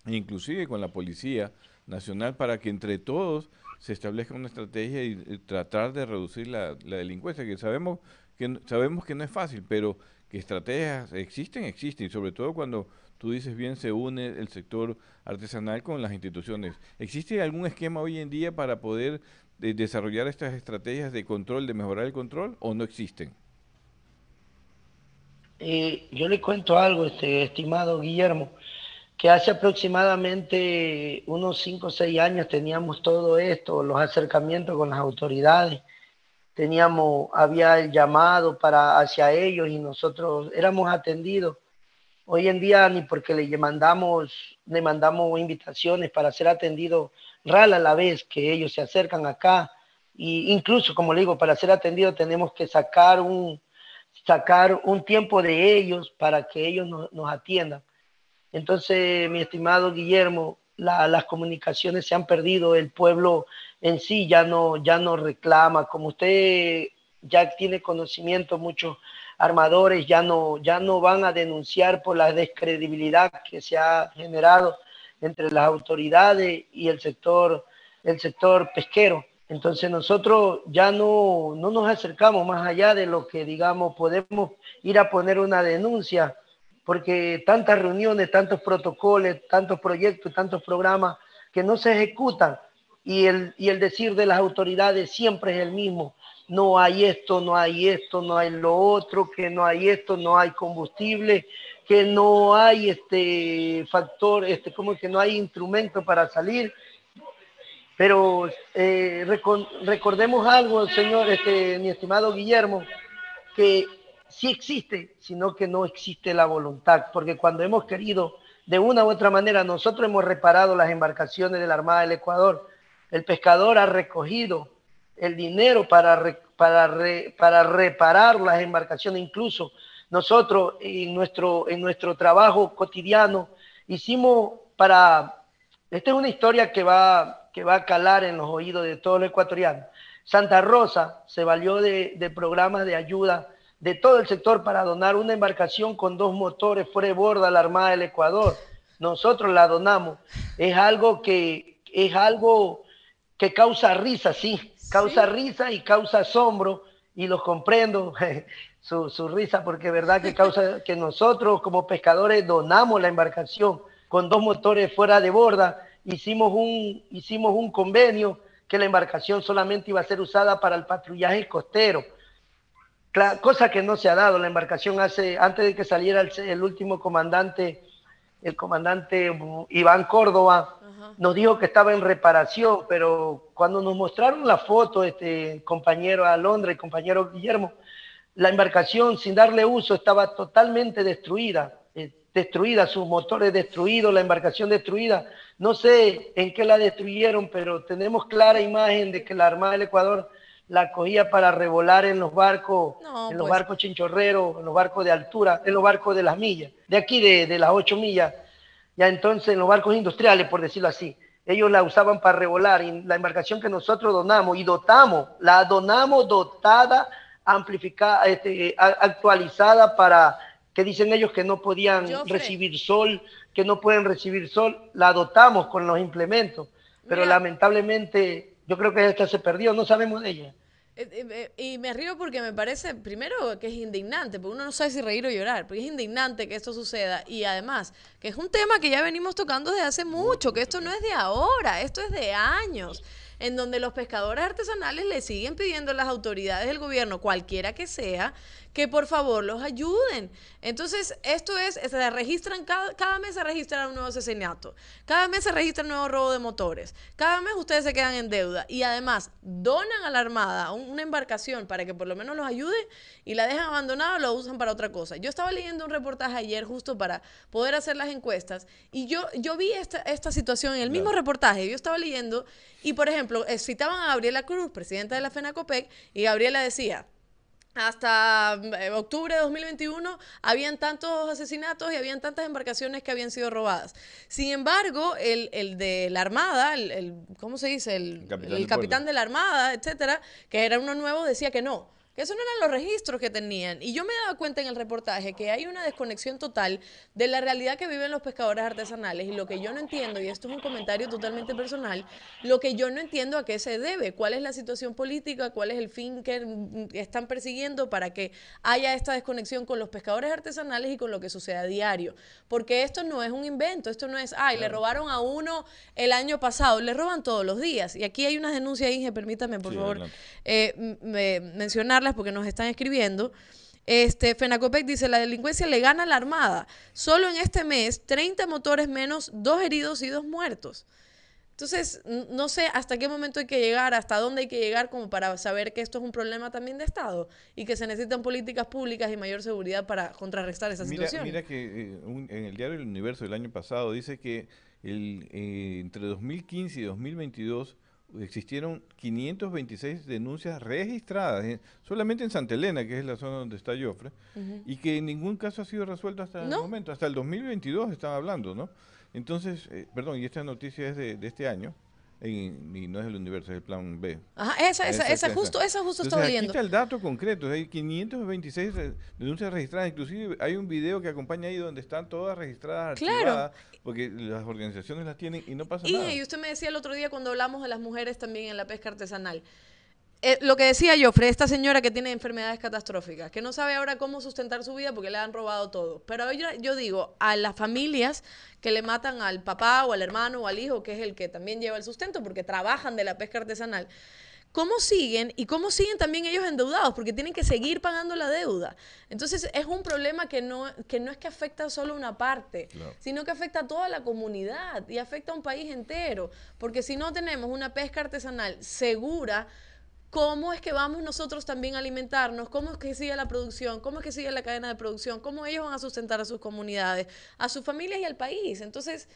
e inclusive con la Policía Nacional para que entre todos se establezca una estrategia y, y tratar de reducir la, la delincuencia, que sabemos que sabemos que no es fácil, pero que estrategias existen, existen, y sobre todo cuando tú dices bien se une el sector artesanal con las instituciones. ¿Existe algún esquema hoy en día para poder eh, desarrollar estas estrategias de control, de mejorar el control, o no existen? Eh, yo le cuento algo, este, estimado Guillermo, que hace aproximadamente unos 5 o 6 años teníamos todo esto, los acercamientos con las autoridades, teníamos, había el llamado para hacia ellos y nosotros éramos atendidos. Hoy en día ni porque le mandamos, le mandamos invitaciones para ser atendidos rara a la vez que ellos se acercan acá. Y incluso, como le digo, para ser atendidos tenemos que sacar un, sacar un tiempo de ellos para que ellos nos, atiendan. Entonces, mi estimado Guillermo, la- las comunicaciones se han perdido, el pueblo en sí ya no, ya no reclama, como usted ya tiene conocimiento, muchos armadores ya no, ya no van a denunciar por la descredibilidad que se ha generado entre las autoridades y el sector, el sector pesquero. Entonces nosotros ya no, no nos acercamos más allá de lo que, digamos, podemos ir a poner una denuncia, porque tantas reuniones, tantos protocolos, tantos proyectos, tantos programas que no se ejecutan y el, y el decir de las autoridades siempre es el mismo. No hay esto, no hay esto, no hay lo otro, que no hay esto, no hay combustible, que no hay este factor, este, como que no hay instrumento para salir. Pero eh, recordemos algo, señor, este, mi estimado Guillermo, que sí existe, sino que no existe la voluntad, porque cuando hemos querido, de una u otra manera, nosotros hemos reparado las embarcaciones de la Armada del Ecuador, el pescador ha recogido el dinero para, para, para reparar las embarcaciones, incluso nosotros en nuestro, en nuestro trabajo cotidiano hicimos para, esta es una historia que va, que va a calar en los oídos de todos los ecuatorianos. Santa Rosa se valió de, de programas de ayuda de todo el sector para donar una embarcación con dos motores fuera de borda a la Armada del Ecuador. Nosotros la donamos. Es algo que es algo que causa risa, sí, causa risa y causa asombro y los comprendo <laughs> su, su risa porque verdad que causa que nosotros como pescadores donamos la embarcación con dos motores fuera de borda, hicimos un, hicimos un convenio que la embarcación solamente iba a ser usada para el patrullaje costero. Cosa que no se ha dado. La embarcación hace, antes de que saliera el, el último comandante, el comandante Iván Córdoba, nos dijo que estaba en reparación, pero cuando nos mostraron la foto, este compañero Alondra y compañero Guillermo, la embarcación sin darle uso estaba totalmente destruida, destruida, sus motores destruidos, la embarcación destruida. No sé en qué la destruyeron, pero tenemos clara imagen de que la Armada del Ecuador la cogía para revolar en los barcos, No, en los pues. barcos chinchorreros, en los barcos de altura, en los barcos de las millas, de aquí de, de las ocho millas, ya entonces en los barcos industriales, por decirlo así. Ellos la usaban para revolar y la embarcación que nosotros donamos y dotamos, la donamos dotada, amplificada, este, actualizada para que dicen ellos que no podían recibir sol, que no pueden recibir sol, la dotamos con los implementos, pero Mira. lamentablemente yo creo que esta se perdió, no sabemos de ella. Eh, eh, eh, Y me río porque me parece, primero, que es indignante, porque uno no sabe si reír o llorar, porque es indignante que esto suceda y además que es un tema que ya venimos tocando desde hace mucho, que esto no es de ahora, esto es de años. en donde los pescadores artesanales le siguen pidiendo a las autoridades del gobierno, cualquiera que sea, que por favor los ayuden. Entonces, esto es, se registran, cada, cada mes se registra un nuevo asesinato, cada mes se registra un nuevo robo de motores, cada mes ustedes se quedan en deuda y además donan a la Armada un- una embarcación para que por lo menos los ayude y la dejan abandonada o lo usan para otra cosa. Yo estaba leyendo un reportaje ayer justo para poder hacer las encuestas y yo, yo vi esta, esta situación en el mismo reportaje, yo estaba leyendo y por ejemplo, eh, citaban a Gabriela Cruz, presidenta de la FENACOPEC, y Gabriela decía, hasta eh, octubre de 2021 habían tantos asesinatos y habían tantas embarcaciones que habían sido robadas. Sin embargo, el, el de la Armada, el, el- ¿cómo se dice? El, Capitán el de la Armada, etcétera, que era uno nuevo, decía que no. Que esos no eran los registros que tenían. Y yo me daba cuenta en el reportaje que hay una desconexión total de la realidad que viven los pescadores artesanales. Y lo que yo no entiendo, y esto es un comentario totalmente personal, lo que yo no entiendo a qué se debe, cuál es la situación política, cuál es el fin que están persiguiendo para que haya esta desconexión con los pescadores artesanales y con lo que sucede a diario. Porque esto no es un invento, esto no es, ay, le robaron a uno el año pasado, le roban todos los días. Y aquí hay unas denuncias, Inge, permítame, por Sí, favor, eh, me- mencionarlas porque nos están escribiendo. Este, Fenacopec dice, la delincuencia le gana a la Armada. Solo en este mes, 30 motores menos, dos heridos y dos muertos. Entonces, no sé hasta qué momento hay que llegar, hasta dónde hay que llegar como para saber que esto es un problema también de Estado y que se necesitan políticas públicas y mayor seguridad para contrarrestar esa Mira, situación. mira que eh, un- en el diario El Universo del año pasado dice que el, eh, entre 2015 y 2022 existieron 526 denuncias registradas eh, solamente en Santa Elena, que es la zona donde está Joffre, y que ningún caso ha sido resuelto hasta el momento, hasta el 2022 están hablando, ¿no? Entonces, eh, perdón, y esta noticia es de, de este año, en- y no es el Universo, es el Plan B. Ajá, esa, esa, esa, Exacto, justo, esa justo Entonces, estaba aquí leyendo. está el dato concreto, hay 526 re- denuncias registradas, inclusive hay un video que acompaña ahí donde están todas registradas, Claro. archivadas, porque las organizaciones las tienen y no pasa nada. Y, y usted me decía el otro día cuando hablamos de las mujeres también en la pesca artesanal. Eh, lo que decía Joffre, esta señora que tiene enfermedades catastróficas, que no sabe ahora cómo sustentar su vida porque le han robado todo. Pero yo, yo digo, a las familias que le matan al papá o al hermano o al hijo, que es el que también lleva el sustento porque trabajan de la pesca artesanal, ¿cómo siguen y cómo siguen también ellos endeudados? Porque tienen que seguir pagando la deuda. Entonces es un problema que no, que no es que afecta solo una parte, sino que afecta a toda la comunidad y afecta a un país entero. Porque si no tenemos una pesca artesanal segura, ¿cómo es que vamos nosotros también a alimentarnos? ¿Cómo es que sigue la producción? ¿Cómo es que sigue la cadena de producción? ¿Cómo ellos van a sustentar a sus comunidades, a sus familias y al país? Entonces,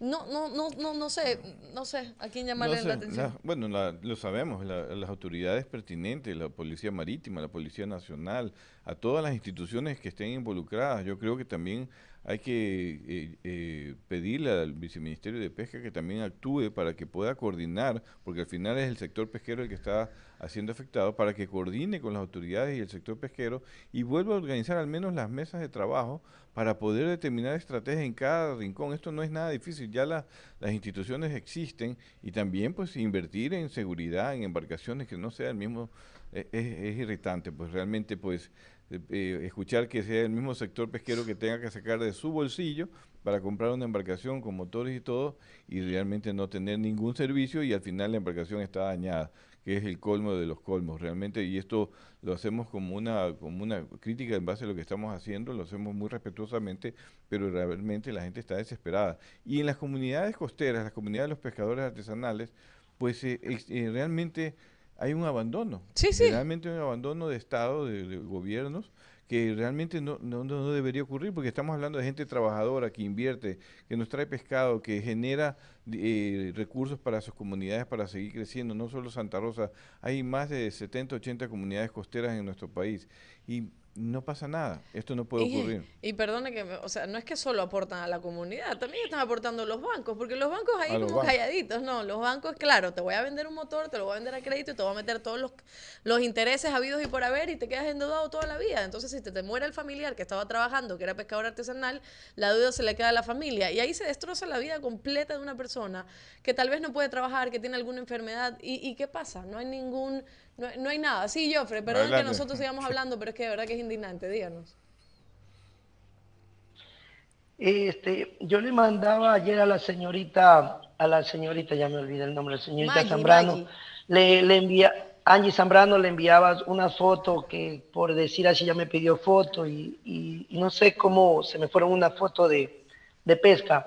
no, no, no, no, no sé, no sé a quién llamarle No sé, la atención. la- bueno, la- lo sabemos, la- las autoridades pertinentes, la Policía Marítima, la Policía Nacional, a todas las instituciones que estén involucradas. Yo creo que también hay que eh, eh, pedirle al Viceministerio de Pesca que también actúe para que pueda coordinar, porque al final es el sector pesquero el que está haciendo afectado, para que coordine con las autoridades y el sector pesquero y vuelva a organizar al menos las mesas de trabajo para poder determinar estrategias en cada rincón. Esto no es nada difícil, ya la- las instituciones existen y también pues invertir en seguridad, en embarcaciones que no sea el mismo, eh, es, es irritante, pues realmente pues escuchar que sea el mismo sector pesquero que tenga que sacar de su bolsillo para comprar una embarcación con motores y todo y realmente no tener ningún servicio y al final la embarcación está dañada que es el colmo de los colmos realmente y esto lo hacemos como una como una crítica en base a lo que estamos haciendo lo hacemos muy respetuosamente pero realmente la gente está desesperada. Y en las comunidades costeras las comunidades de los pescadores artesanales pues eh, eh, realmente hay un abandono. Sí, sí. realmente un abandono de estado de, de gobiernos que realmente no, no, no no debería ocurrir porque estamos hablando de gente trabajadora que invierte, que nos trae pescado, que genera eh, recursos para sus comunidades para seguir creciendo, no solo Santa Rosa, hay más de 70, 80 comunidades costeras en nuestro país. Y no pasa nada, esto no puede Y, ocurrir. y perdone que, me- o sea, no es que solo aportan a la comunidad, también están aportando los bancos, porque los bancos ahí como bancos. calladitos, no, los bancos, claro, te voy a vender un motor, te lo voy a vender a crédito y te voy a meter todos los, los intereses habidos y por haber y te quedas endeudado toda la vida. Entonces, si te, te muere el familiar que estaba trabajando, que era pescador artesanal, la deuda se le queda a la familia y ahí se destroza la vida completa de una persona que tal vez no puede trabajar, que tiene alguna enfermedad y, y ¿qué pasa? No hay ningún, no, hay- no hay nada. Sí, Joffre, perdón que nosotros sigamos hablando, pero es que de verdad que es indignante, díganos. Este, yo le mandaba ayer a la señorita a la señorita, ya me olvidé el nombre, la señorita Maggie, Zambrano, Maggie. le, le envía, Angie Zambrano le enviaba una foto que por decir así ya me pidió foto y, y- y no sé cómo se me fueron una foto de, de pesca.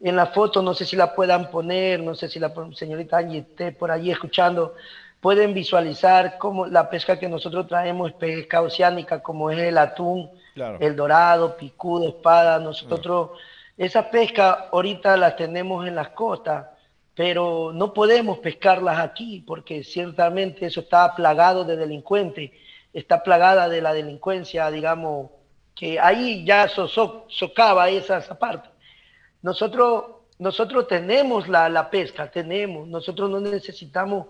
En la foto no sé si la puedan poner, no sé si la señorita Angie esté por allí escuchando, pueden visualizar cómo la pesca que nosotros traemos es pesca oceánica, como es el atún, Claro. el dorado, picudo, espada. Nosotros, esa pesca ahorita la tenemos en las costas, pero no podemos pescarlas aquí porque ciertamente eso está plagado de delincuentes, está plagada de la delincuencia, digamos, que ahí ya so- so- socava esa, esa parte. Nosotros, nosotros tenemos la, la pesca, tenemos, nosotros no necesitamos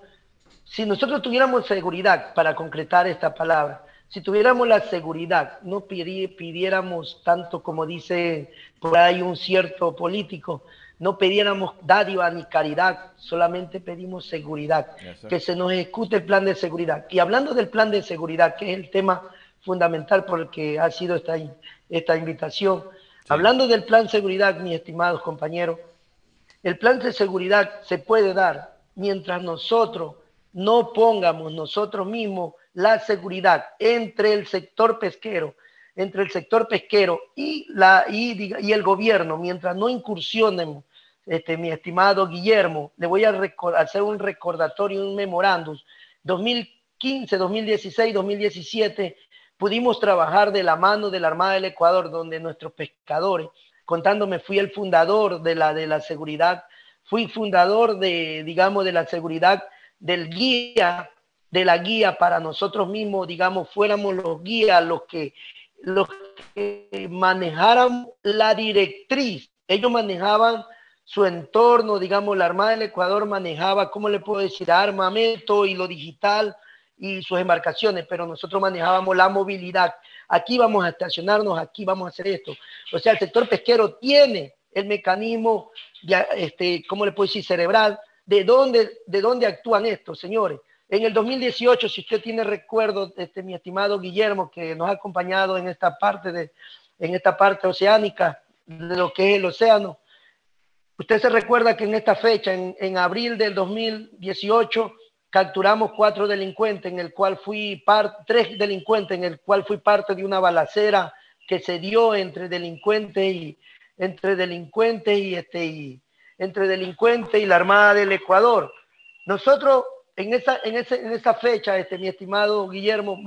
si nosotros tuviéramos seguridad, para concretar esta palabra, si tuviéramos la seguridad, no pidi- pidiéramos tanto como dice por ahí un cierto político, no pidiéramos dádiva ni caridad, solamente pedimos seguridad, que se nos ejecute el plan de seguridad. Y hablando del plan de seguridad, que es el tema fundamental por el que ha sido esta, esta invitación, hablando del plan de seguridad, mis estimados compañeros, el plan de seguridad se puede dar mientras nosotros no pongamos nosotros mismos la seguridad entre el sector pesquero, entre el sector pesquero y, la, y, y el gobierno, mientras no incursionemos, este, mi estimado Guillermo, le voy a hacer un recordatorio, un memorándum. 2015, 2016, 2017, pudimos trabajar de la mano de la Armada del Ecuador, donde nuestros pescadores, contándome, fui el fundador de la, de la seguridad, fui fundador de, digamos, de la seguridad del guía, de la guía para nosotros mismos, digamos, fuéramos los guías, los que, los que manejaran la directriz. Ellos manejaban su entorno, digamos, la Armada del Ecuador manejaba, ¿cómo le puedo decir?, armamento y lo digital y sus embarcaciones, pero nosotros manejábamos la movilidad. Aquí vamos a estacionarnos, aquí vamos a hacer esto. O sea, el sector pesquero tiene el mecanismo, ya, este, ¿cómo le puedo decir?, cerebral, de dónde, de dónde actúan estos, señores. En el 2018, si usted tiene recuerdo, este, mi estimado Guillermo, que nos ha acompañado en esta parte de, en esta parte oceánica de lo que es el océano, usted se recuerda que en esta fecha, en, en abril del 2018, capturamos cuatro delincuentes, en el cual fui parte, tres delincuentes, en el cual fui parte de una balacera que se dio entre delincuentes y entre delincuentes y este y entre delincuentes y la Armada del Ecuador. Nosotros en esa, en ese, en esa fecha, este, mi estimado Guillermo,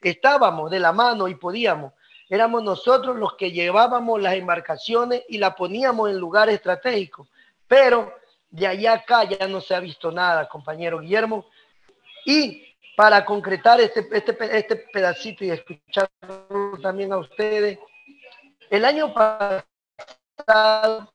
estábamos de la mano y podíamos. Éramos nosotros los que llevábamos las embarcaciones y la poníamos en lugares estratégicos. Pero de allá acá ya no se ha visto nada, compañero Guillermo. Y para concretar este, este, este pedacito y escucharlo también a ustedes, el año pasado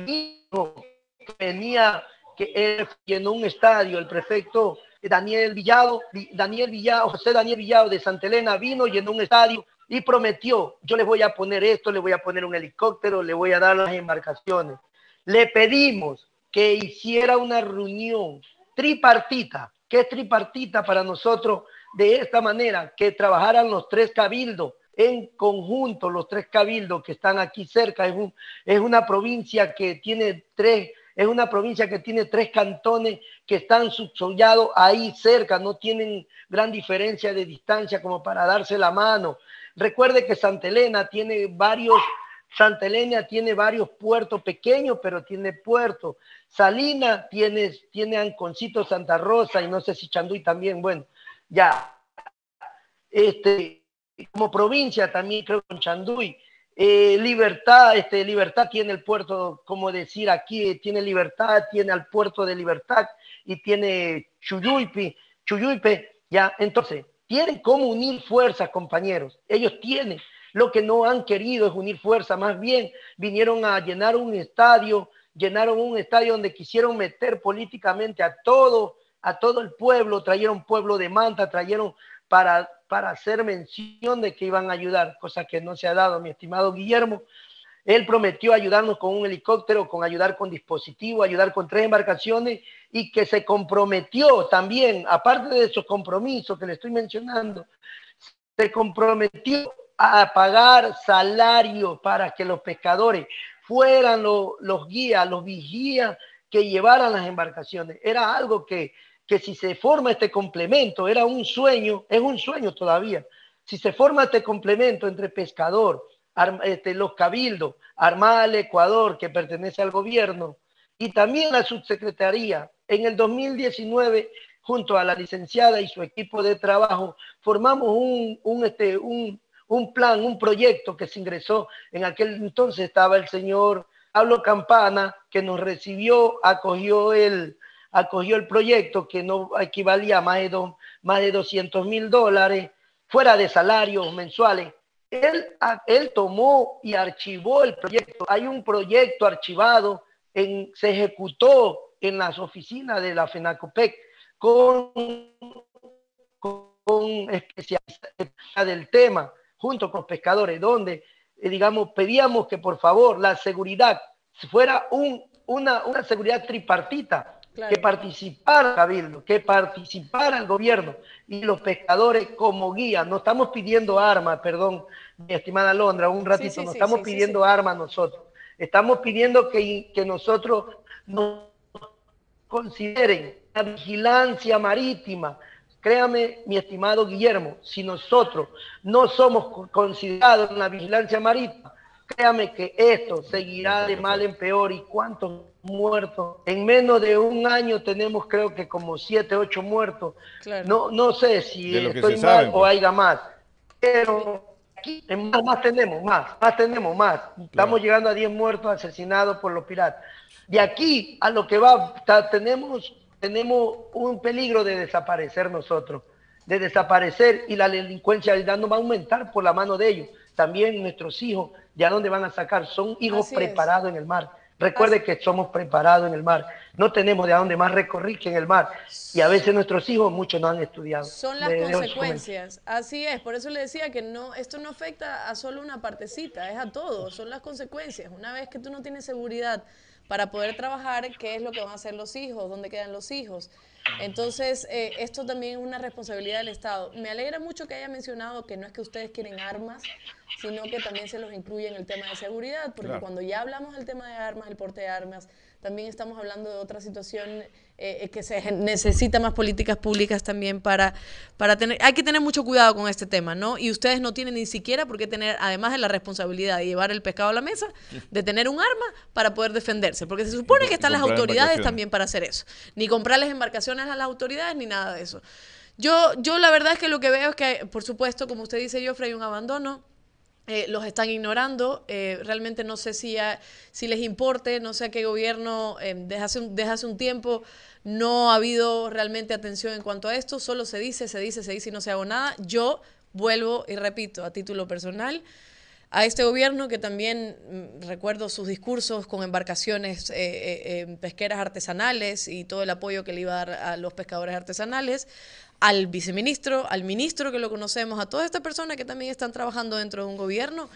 dijo que venía, que él llenó un estadio, el prefecto Daniel Villado, Daniel Villado, José Daniel Villado de Santa Elena vino, llenó un estadio y prometió, yo le voy a poner esto, le voy a poner un helicóptero, le voy a dar las embarcaciones. Le pedimos que hiciera una reunión tripartita. ¿Qué es tripartita para nosotros? De esta manera, que trabajaran los tres cabildos en conjunto, los tres cabildos que están aquí cerca. Es, un, es una provincia que tiene tres, es una provincia que tiene tres cantones que están subsollados ahí cerca, no tienen gran diferencia de distancia como para darse la mano. Recuerde que Santa Elena tiene varios Santa Elena tiene varios puertos pequeños, pero tiene puertos. Salina tiene, tiene Anconcito, Santa Rosa y no sé si Chanduy también. Bueno, ya. Este, como provincia también creo con Chanduy. Eh, Libertad, este, Libertad tiene el puerto, como decir aquí, tiene Libertad, tiene al puerto de Libertad y tiene Chuyuipi, Chuyuipe, ya. Entonces, tienen cómo unir fuerzas, compañeros. Ellos tienen. Lo que no han querido es unir fuerza, más bien vinieron a llenar un estadio, llenaron un estadio donde quisieron meter políticamente a todo, a todo el pueblo, trajeron pueblo de Manta, trajeron para, para hacer mención de que iban a ayudar, cosa que no se ha dado, mi estimado Guillermo. Él prometió ayudarnos con un helicóptero, con ayudar con dispositivo, ayudar con tres embarcaciones y que se comprometió también, aparte de esos compromisos que le estoy mencionando, se comprometió a pagar salario para que los pescadores fueran lo, los guías, los vigías que llevaran las embarcaciones. Era algo que, que si se forma este complemento, era un sueño, es un sueño todavía. Si se forma este complemento entre pescador, este, los cabildos, Armada del Ecuador, que pertenece al gobierno, y también la subsecretaría, en el 2019 junto a la licenciada y su equipo de trabajo, formamos un, un, este, un, un plan, un proyecto que se ingresó. En aquel entonces estaba el señor Pablo Campana, que nos recibió, acogió el, acogió el proyecto, que no equivalía a más de, más de 200 mil dólares, fuera de salarios mensuales. Él, él tomó y archivó el proyecto. Hay un proyecto archivado, en, se ejecutó en las oficinas de la FENACOPEC con, con especialistas del tema, junto con pescadores, donde, eh, digamos, pedíamos que por favor la seguridad fuera un, una, una seguridad tripartita, que participara el cabildo, que participara el gobierno y los pescadores como guía. No estamos pidiendo armas, perdón, mi estimada Londra, un ratito, no estamos pidiendo armas nosotros. Estamos pidiendo que, que nosotros nos consideren la vigilancia marítima. Créame, mi estimado Guillermo, si nosotros no somos considerados en la vigilancia marítima, créame que esto seguirá de mal en peor. ¿Y cuántos muertos? En menos de un año tenemos creo que como siete, ocho muertos. No, no sé si estoy mal o pues. haya más, pero aquí más, más tenemos, más, más tenemos, más. Estamos llegando a 10 muertos asesinados por los piratas. De aquí a lo que va, tenemos, tenemos un peligro de desaparecer nosotros, de desaparecer y la delincuencia ya no va a aumentar por la mano de ellos. También nuestros hijos, ¿ya dónde van a sacar? Son hijos preparados en el mar. Recuerde que somos preparados en el mar. No tenemos de dónde más recorrer que en el mar. Y a veces nuestros hijos, muchos no han estudiado. Son las consecuencias. Así es. Por eso le decía que no, esto no afecta a solo una partecita, es a todos. Son las consecuencias. Una vez que tú no tienes seguridad para poder trabajar qué es lo que van a hacer los hijos, dónde quedan los hijos. Entonces, eh, esto también es una responsabilidad del Estado. Me alegra mucho que haya mencionado que no es que ustedes quieren armas, sino que también se los incluye en el tema de seguridad, porque cuando ya hablamos del tema de armas, el porte de armas, también estamos hablando de otra situación eh, que se necesita más políticas públicas también para, para tener, hay que tener mucho cuidado con este tema, ¿no? Y ustedes no tienen ni siquiera por qué tener, además de la responsabilidad de llevar el pescado a la mesa, de tener un arma para poder defenderse, porque se supone que están las autoridades también para hacer eso, ni comprarles embarcaciones a las autoridades ni nada de eso. Yo, yo la verdad es que lo que veo es que, por supuesto, como usted dice, Joffrey, hay un abandono eh, los están ignorando. Eh, realmente no sé si, si les importe, no sé a qué gobierno eh, desde, hace un, desde hace un tiempo no ha habido realmente atención en cuanto a esto. Solo se dice, se dice, se dice y no se hago nada. Yo vuelvo y repito a título personal a este gobierno que también mm, recuerdo sus discursos con embarcaciones pesqueras artesanales y todo el apoyo que le iba a dar a los pescadores artesanales, al viceministro, al ministro que lo conocemos, a todas estas personas que también están trabajando dentro de un gobierno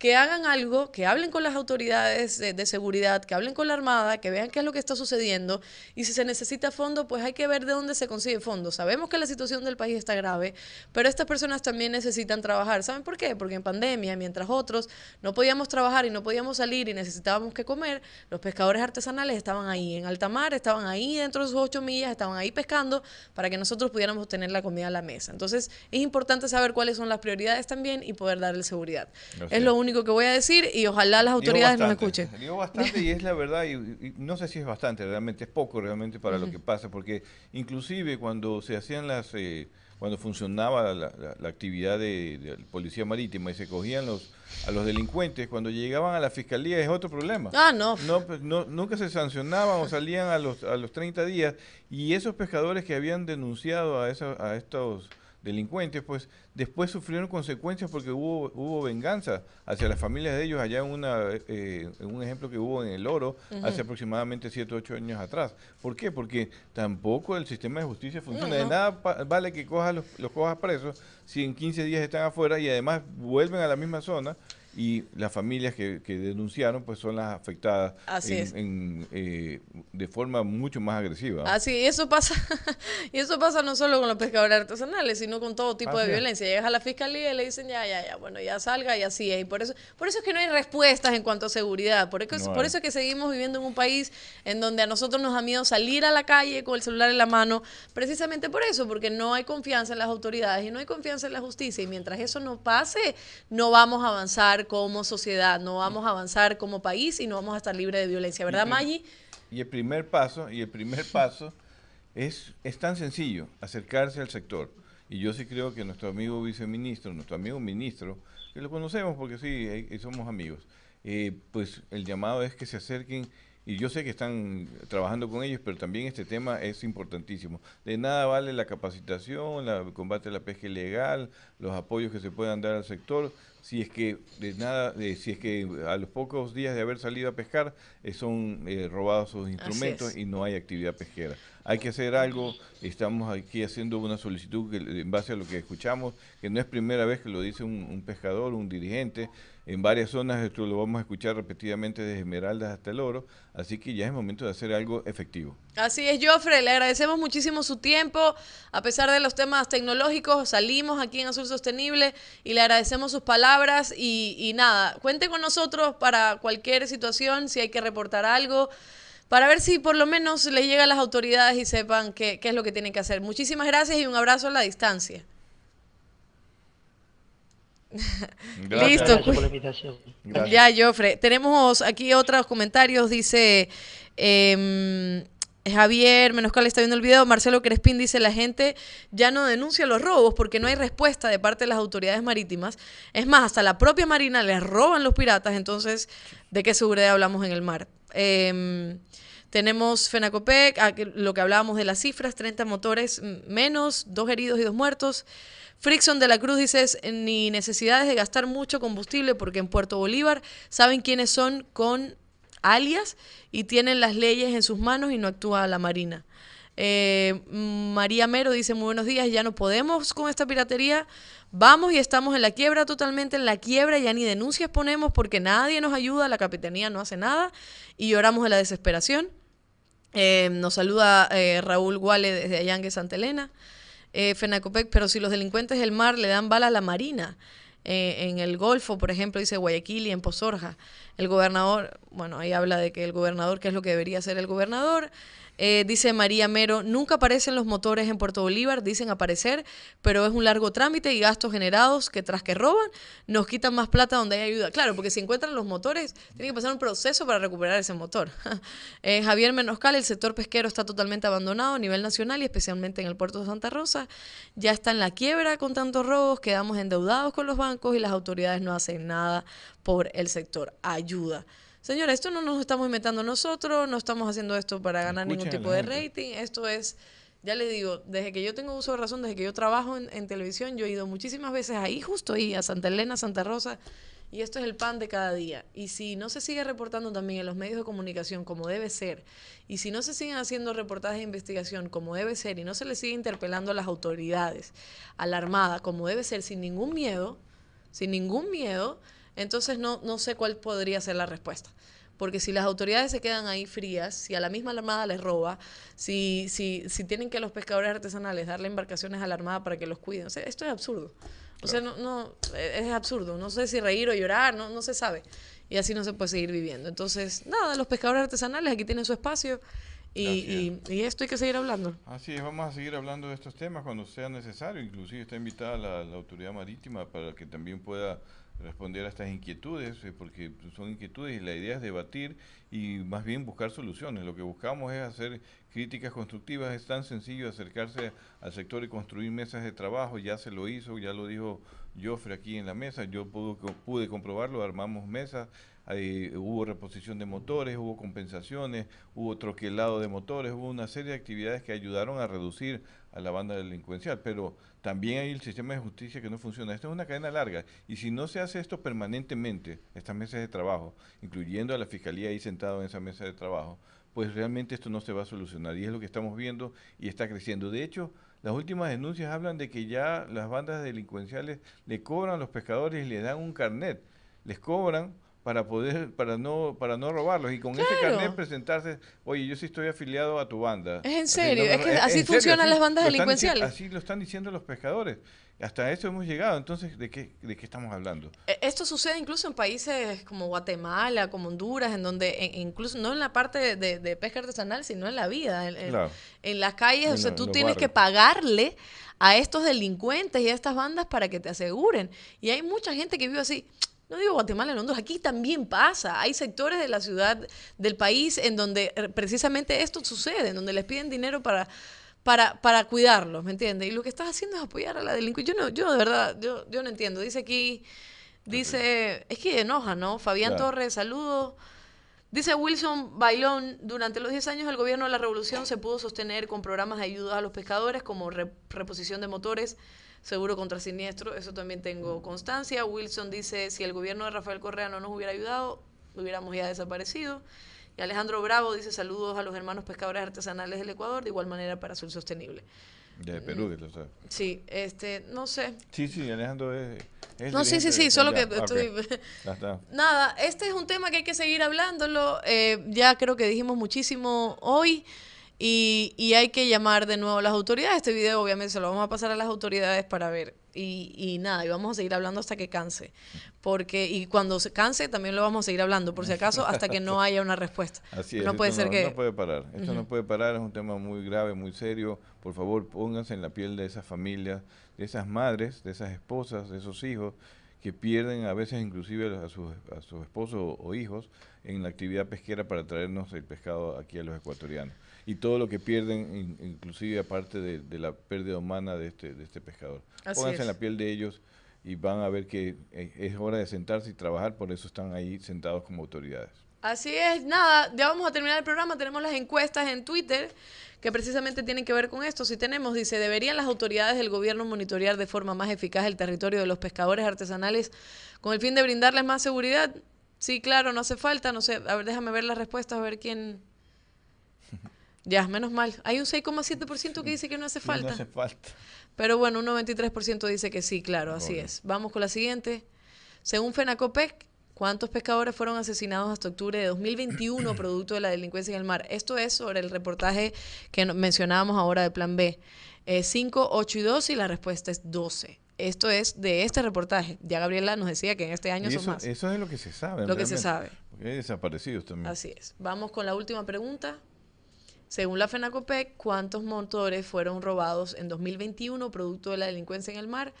que hagan algo, que hablen con las autoridades de, seguridad, que hablen con la Armada, que vean qué es lo que está sucediendo y si se necesita fondo, pues hay que ver de dónde se consigue fondo. Sabemos que la situación del país está grave, pero estas personas también necesitan trabajar. ¿Saben por qué? Porque en pandemia, mientras otros no podíamos trabajar y no podíamos salir y necesitábamos que comer, los pescadores artesanales estaban ahí en alta mar, estaban ahí dentro de sus ocho millas, estaban ahí pescando para que nosotros pudiéramos tener la comida a la mesa. Entonces es importante saber cuáles son las prioridades también y poder darle seguridad. Es lo único que voy a decir y ojalá las autoridades nos escuchen. Digo bastante y es la <laughs> verdad, y, no sé si es bastante, realmente es poco realmente para lo que pasa, porque inclusive cuando se hacían las... Eh, cuando funcionaba la, actividad de, policía marítima y se cogían los a los delincuentes, cuando llegaban a la fiscalía es otro problema. Ah, no. No, pues, no nunca se sancionaban o salían a los, a los 30 días y esos pescadores que habían denunciado a, a estos delincuentes, pues después sufrieron consecuencias porque hubo, hubo venganza hacia las familias de ellos allá en, una, eh, un ejemplo que hubo en el Oro hace aproximadamente 7 o 8 años atrás. ¿Por qué? Porque tampoco el sistema de justicia funciona. De nada vale que cojas los, los cojas presos si en 15 días están afuera y además vuelven a la misma zona y las familias que, que denunciaron pues son las afectadas Así en- es. en, eh, de forma mucho más agresiva. Así, y eso pasa, <laughs> y eso pasa no solo con los pescadores artesanales, sino con todo tipo Así de es. violencia. Llegas a la fiscalía y le dicen ya, ya, ya, bueno, ya salga y así es. Y por eso, por eso es que no hay respuestas en cuanto a seguridad. Por eso, No por eso es que seguimos viviendo en un país en donde a nosotros nos da miedo salir a la calle con el celular en la mano, precisamente por eso, porque no hay confianza en las autoridades y no hay confianza en la justicia. Y mientras eso no pase, no vamos a avanzar como sociedad, no vamos a avanzar como país y no vamos a estar libres de violencia, ¿verdad, Y- Maggi? Y el primer paso, y el primer paso es, es tan sencillo, acercarse al sector. Y yo sí creo que nuestro amigo viceministro, nuestro amigo ministro, que lo conocemos porque sí, eh, eh, somos amigos, eh, pues el llamado es que se acerquen, y yo sé que están trabajando con ellos, pero también este tema es importantísimo. De nada vale la capacitación, la- el combate a la pesca ilegal, los apoyos que se puedan dar al sector, si es que de nada, de- si es que a los pocos días de haber salido a pescar eh, son eh, robados sus instrumentos y no hay actividad pesquera. Hay que hacer algo, estamos aquí haciendo una solicitud que, en base a lo que escuchamos, que no es primera vez que lo dice un, un pescador, un dirigente, en varias zonas esto lo vamos a escuchar repetidamente desde Esmeraldas hasta el Oro, así que ya es momento de hacer algo efectivo. Así es, Joffre, le agradecemos muchísimo su tiempo. A pesar de los temas tecnológicos, salimos aquí en Azul Sostenible y le agradecemos sus palabras. Y, nada, cuente con nosotros para cualquier situación, si hay que reportar algo, para ver si por lo menos le llega a las autoridades y sepan qué es lo que tienen que hacer. Muchísimas gracias y un abrazo a la distancia. Gracias. Listo, Gracias por la invitación. Gracias. Ya, Joffre. Tenemos aquí otros comentarios. Dice em, Javier Menoscal está viendo el video. Marcelo Crespín dice: La gente ya no denuncia los robos porque no hay respuesta de parte de las autoridades marítimas. Es más, hasta la propia Marina les roban los piratas. Entonces, ¿de qué seguridad hablamos en el mar? Em, tenemos Fenacopec, ah, lo que hablábamos de las cifras: 30 motores mm, menos, dos heridos y dos muertos. Frickson de la Cruz dice, "Es, ni necesidades de gastar mucho combustible porque en Puerto Bolívar saben quiénes son con alias y tienen las leyes en sus manos y no actúa la Marina. Eh, María Mero dice, muy buenos días, ya no podemos con esta piratería, vamos y estamos en la quiebra, totalmente en la quiebra, ya ni denuncias ponemos porque nadie nos ayuda, la capitanía no hace nada y lloramos de la desesperación. Eh, nos saluda eh, Raúl Guale desde Allangue, Santa Elena. Eh, Fenacopec, pero si los delincuentes del mar le dan bala a la marina, eh, en el Golfo, por ejemplo, dice Guayaquil y en Pozorja, el gobernador, bueno, ahí habla de que el gobernador, que es lo que debería hacer el gobernador, eh, dice María Mero, nunca aparecen los motores en Puerto Bolívar, dicen aparecer, pero es un largo trámite y gastos generados que tras que roban nos quitan más plata donde hay ayuda. Claro, porque si encuentran los motores, tienen que pasar un proceso para recuperar ese motor. <laughs> Eh, Javier Menoscal, el sector pesquero está totalmente abandonado a nivel nacional y especialmente en el puerto de Santa Rosa. Ya está en la quiebra con tantos robos, quedamos endeudados con los bancos y las autoridades no hacen nada por el sector. Ayuda. Señora, esto no nos estamos inventando nosotros, no estamos haciendo esto para ganar ningún Escuchen tipo de rating. Esto es, ya les digo, desde que yo tengo uso de razón, desde que yo trabajo en, en televisión, yo he ido muchísimas veces ahí, justo ahí, a Santa Elena, Santa Rosa, y esto es el pan de cada día. Y si no se sigue reportando también en los medios de comunicación como debe ser, y si no se siguen haciendo reportajes de investigación como debe ser, y no se le sigue interpelando a las autoridades, a la Armada como debe ser, sin ningún miedo, sin ningún miedo, entonces no, no sé cuál podría ser la respuesta. Porque si las autoridades se quedan ahí frías, si a la misma Armada les roba, si, si, si tienen que a los pescadores artesanales darle embarcaciones a la Armada para que los cuiden, o sea, esto es absurdo. O sea, no, no, es es absurdo. No sé si reír o llorar, no, no se sabe. Y así no se puede seguir viviendo. Entonces, nada, los pescadores artesanales aquí tienen su espacio y, y, y esto hay que seguir hablando. Así es, vamos a seguir hablando de estos temas cuando sea necesario. Inclusive está invitada la, la autoridad marítima para que también pueda responder a estas inquietudes, eh, porque son inquietudes y la idea es debatir y más bien buscar soluciones. Lo que buscamos es hacer críticas constructivas, es tan sencillo acercarse al sector y construir mesas de trabajo, ya se lo hizo, ya lo dijo Joffre aquí en la mesa, yo pude, pude comprobarlo, armamos mesas, hubo reposición de motores, hubo compensaciones, hubo troquelado de motores, hubo una serie de actividades que ayudaron a reducir a la banda delincuencial, pero también hay el sistema de justicia que no funciona. Esto es una cadena larga y si no se hace esto permanentemente, estas mesas de trabajo, incluyendo a la fiscalía ahí sentado en esa mesa de trabajo, pues realmente esto no se va a solucionar y es lo que estamos viendo y está creciendo. De hecho, las últimas denuncias hablan de que ya las bandas delincuenciales le cobran a los pescadores y le dan un carnet les cobran para poder para no para no robarlos y con ese carnet presentarse oye yo sí estoy afiliado a tu banda Es en serio, es que así serio, funcionan así las bandas delincuenciales. así lo están diciendo los pescadores hasta eso hemos llegado entonces de qué de qué estamos hablando Eh, Esto sucede incluso en países como Guatemala, como Honduras, en donde en- incluso no en la parte de, pesca artesanal, sino en la vida, en, en- Claro. en las calles, En o sea, lo- tú tienes que pagarle a estos delincuentes y a estas bandas para que te aseguren. Y hay mucha gente que vive así. No digo Guatemala, en Honduras, aquí también pasa. Hay sectores de la ciudad, del país, en donde eh, precisamente esto sucede, en donde les piden dinero para, para, para cuidarlos, ¿me entiendes? Y lo que estás haciendo es apoyar a la delincuencia. Yo no, yo de verdad, yo, yo no entiendo. Dice aquí, dice, es que enoja, ¿no? Fabián Claro. Torres, saludos. Dice Wilson Bailón, durante los 10 años el gobierno de la revolución se pudo sostener con programas de ayuda a los pescadores como re- reposición de motores, seguro contra siniestro, eso también tengo constancia. Wilson dice, si el gobierno de Rafael Correa no nos hubiera ayudado, hubiéramos ya desaparecido. Y Alejandro Bravo dice saludos a los hermanos pescadores artesanales del Ecuador, de igual manera para Sur Sostenible. de Perú que lo sabe. Sí, este, no sé. sí sí Alejandro es, es No, sí, sí, sí, solo ya, que ya está. <laughs> Nada, este es un tema que hay que seguir hablándolo. eh, ya creo que dijimos muchísimo hoy y, y hay que llamar de nuevo a las autoridades. Este video obviamente se lo vamos a pasar a las autoridades para ver. Y, y nada, y vamos a seguir hablando hasta que canse. Porque, y cuando se canse también lo vamos a seguir hablando, por si acaso, hasta que no haya una respuesta. <laughs> Así es, no puede ser que... no puede parar. Esto no puede parar, es un tema muy grave, muy serio. Por favor, pónganse en la piel de esas familias, de esas madres, de esas esposas, de esos hijos que pierden a veces inclusive a sus, a sus esposos o hijos en la actividad pesquera para traernos el pescado aquí a los ecuatorianos. Y todo lo que pierden, in- inclusive aparte de, de la pérdida humana de este, de este pescador. Así Pónganse en la piel de ellos y van a ver que eh, es hora de sentarse y trabajar, por eso están ahí sentados como autoridades. Así es, nada, ya vamos a terminar el programa. Tenemos las encuestas en Twitter que precisamente tienen que ver con esto. Si tenemos, dice, ¿deberían las autoridades del gobierno monitorear de forma más eficaz el territorio de los pescadores artesanales con el fin de brindarles más seguridad? Sí, claro, no hace falta, no sé, a ver, déjame ver las respuestas, a ver quién... Ya, menos mal. Hay un 6,7% que dice que no hace <laughs> No falta. hace falta. Pero bueno, un 93% dice que sí, claro, así es. Vamos con la siguiente. Según FENACOPEC, ¿cuántos pescadores fueron asesinados hasta octubre de 2021 <clears throat> producto de la delincuencia en el mar? Esto es sobre el reportaje que no- mencionábamos ahora de Plan B. Eh, 5, 8 y 12 y la respuesta es 12. Esto es de este reportaje. Ya Gabriela nos decía que en este año Y son eso, más. eso es lo que se sabe. Lo que se sabe. Porque hay desaparecidos también. Así es. Vamos con la última pregunta. Según la FENACOPEC, ¿cuántos motores fueron robados en 2021 producto de la delincuencia en el mar?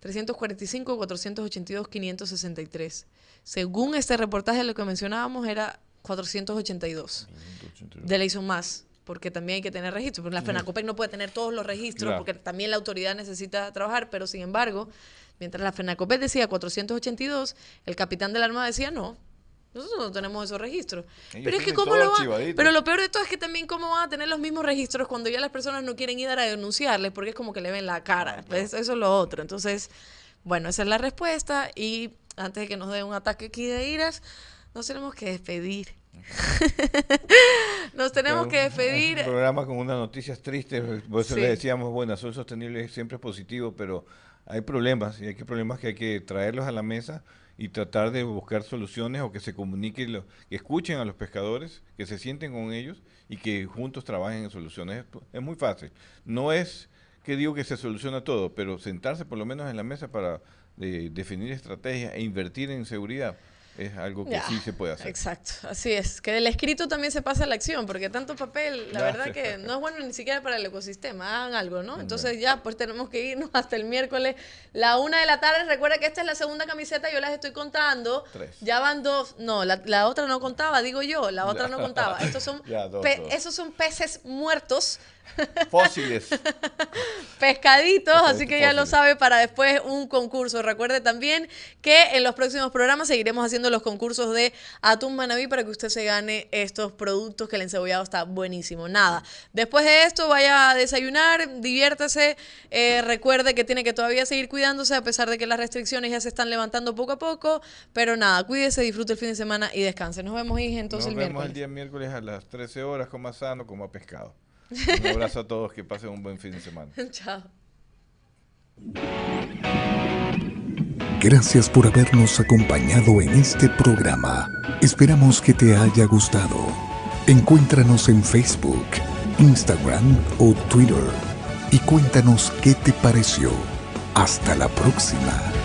345, 482, 563. Según este reportaje, lo que mencionábamos era 482. De ley son más, porque también hay que tener registros. Porque la FENACOPEC no puede tener todos los registros, Claro. porque también la autoridad necesita trabajar, pero sin embargo, mientras la FENACOPEC decía 482, el capitán de la Armada decía no. Nosotros no tenemos esos registros. Ellos pero es que cómo lo van, pero lo peor de todo es que también cómo van a tener los mismos registros cuando ya las personas no quieren ir a denunciarles porque es como que le ven la cara. Pues eso es lo otro. Entonces, bueno, esa es la respuesta y antes de que nos dé un ataque aquí de iras, nos tenemos que despedir. <laughs> nos tenemos que despedir. Un programa con unas noticias tristes. Por eso Sí. le decíamos, bueno, Azul Sostenible siempre es positivo, pero hay problemas. Y hay que problemas que hay que traerlos a la mesa y tratar de buscar soluciones o que se comuniquen, que escuchen a los pescadores, que se sienten con ellos y que juntos trabajen en soluciones. Es, es muy fácil. No es que digo que se soluciona todo, pero sentarse por lo menos en la mesa para eh, definir estrategias e invertir en seguridad es algo que Ya, sí se puede hacer. Exacto, así es. Que del escrito también se pasa a la acción, porque tanto papel, la verdad que no es bueno ni siquiera para el ecosistema. Hagan algo, ¿no? Entonces ya, pues tenemos que irnos hasta el miércoles, la una de la tarde. Recuerda que esta es la segunda camiseta, yo las estoy contando. Tres. Ya van dos. No, la, la otra no contaba, digo yo, la otra no contaba. Estos son, <laughs> Ya, dos. esos son peces muertos Fósiles. <laughs> pescaditos, así que ya lo sabe para después un concurso. Recuerde también que en los próximos programas seguiremos haciendo los concursos de Atún Manaví para que usted se gane estos productos que el encebollado está buenísimo. Nada, después de esto vaya a desayunar, diviértase, eh, recuerde que tiene que todavía seguir cuidándose a pesar de que las restricciones ya se están levantando poco a poco, pero nada, cuídese, disfrute el fin de semana y descanse. Nos vemos, Ige, entonces Nos el vemos miércoles. el día miércoles a las 13 horas, coma sano, coma pescado. Un <laughs> abrazo a todos, que pasen un buen fin de semana. <laughs> Chao. Gracias por habernos acompañado en este programa. Esperamos que te haya gustado. Encuéntranos en Facebook, Instagram o Twitter y cuéntanos qué te pareció. Hasta la próxima.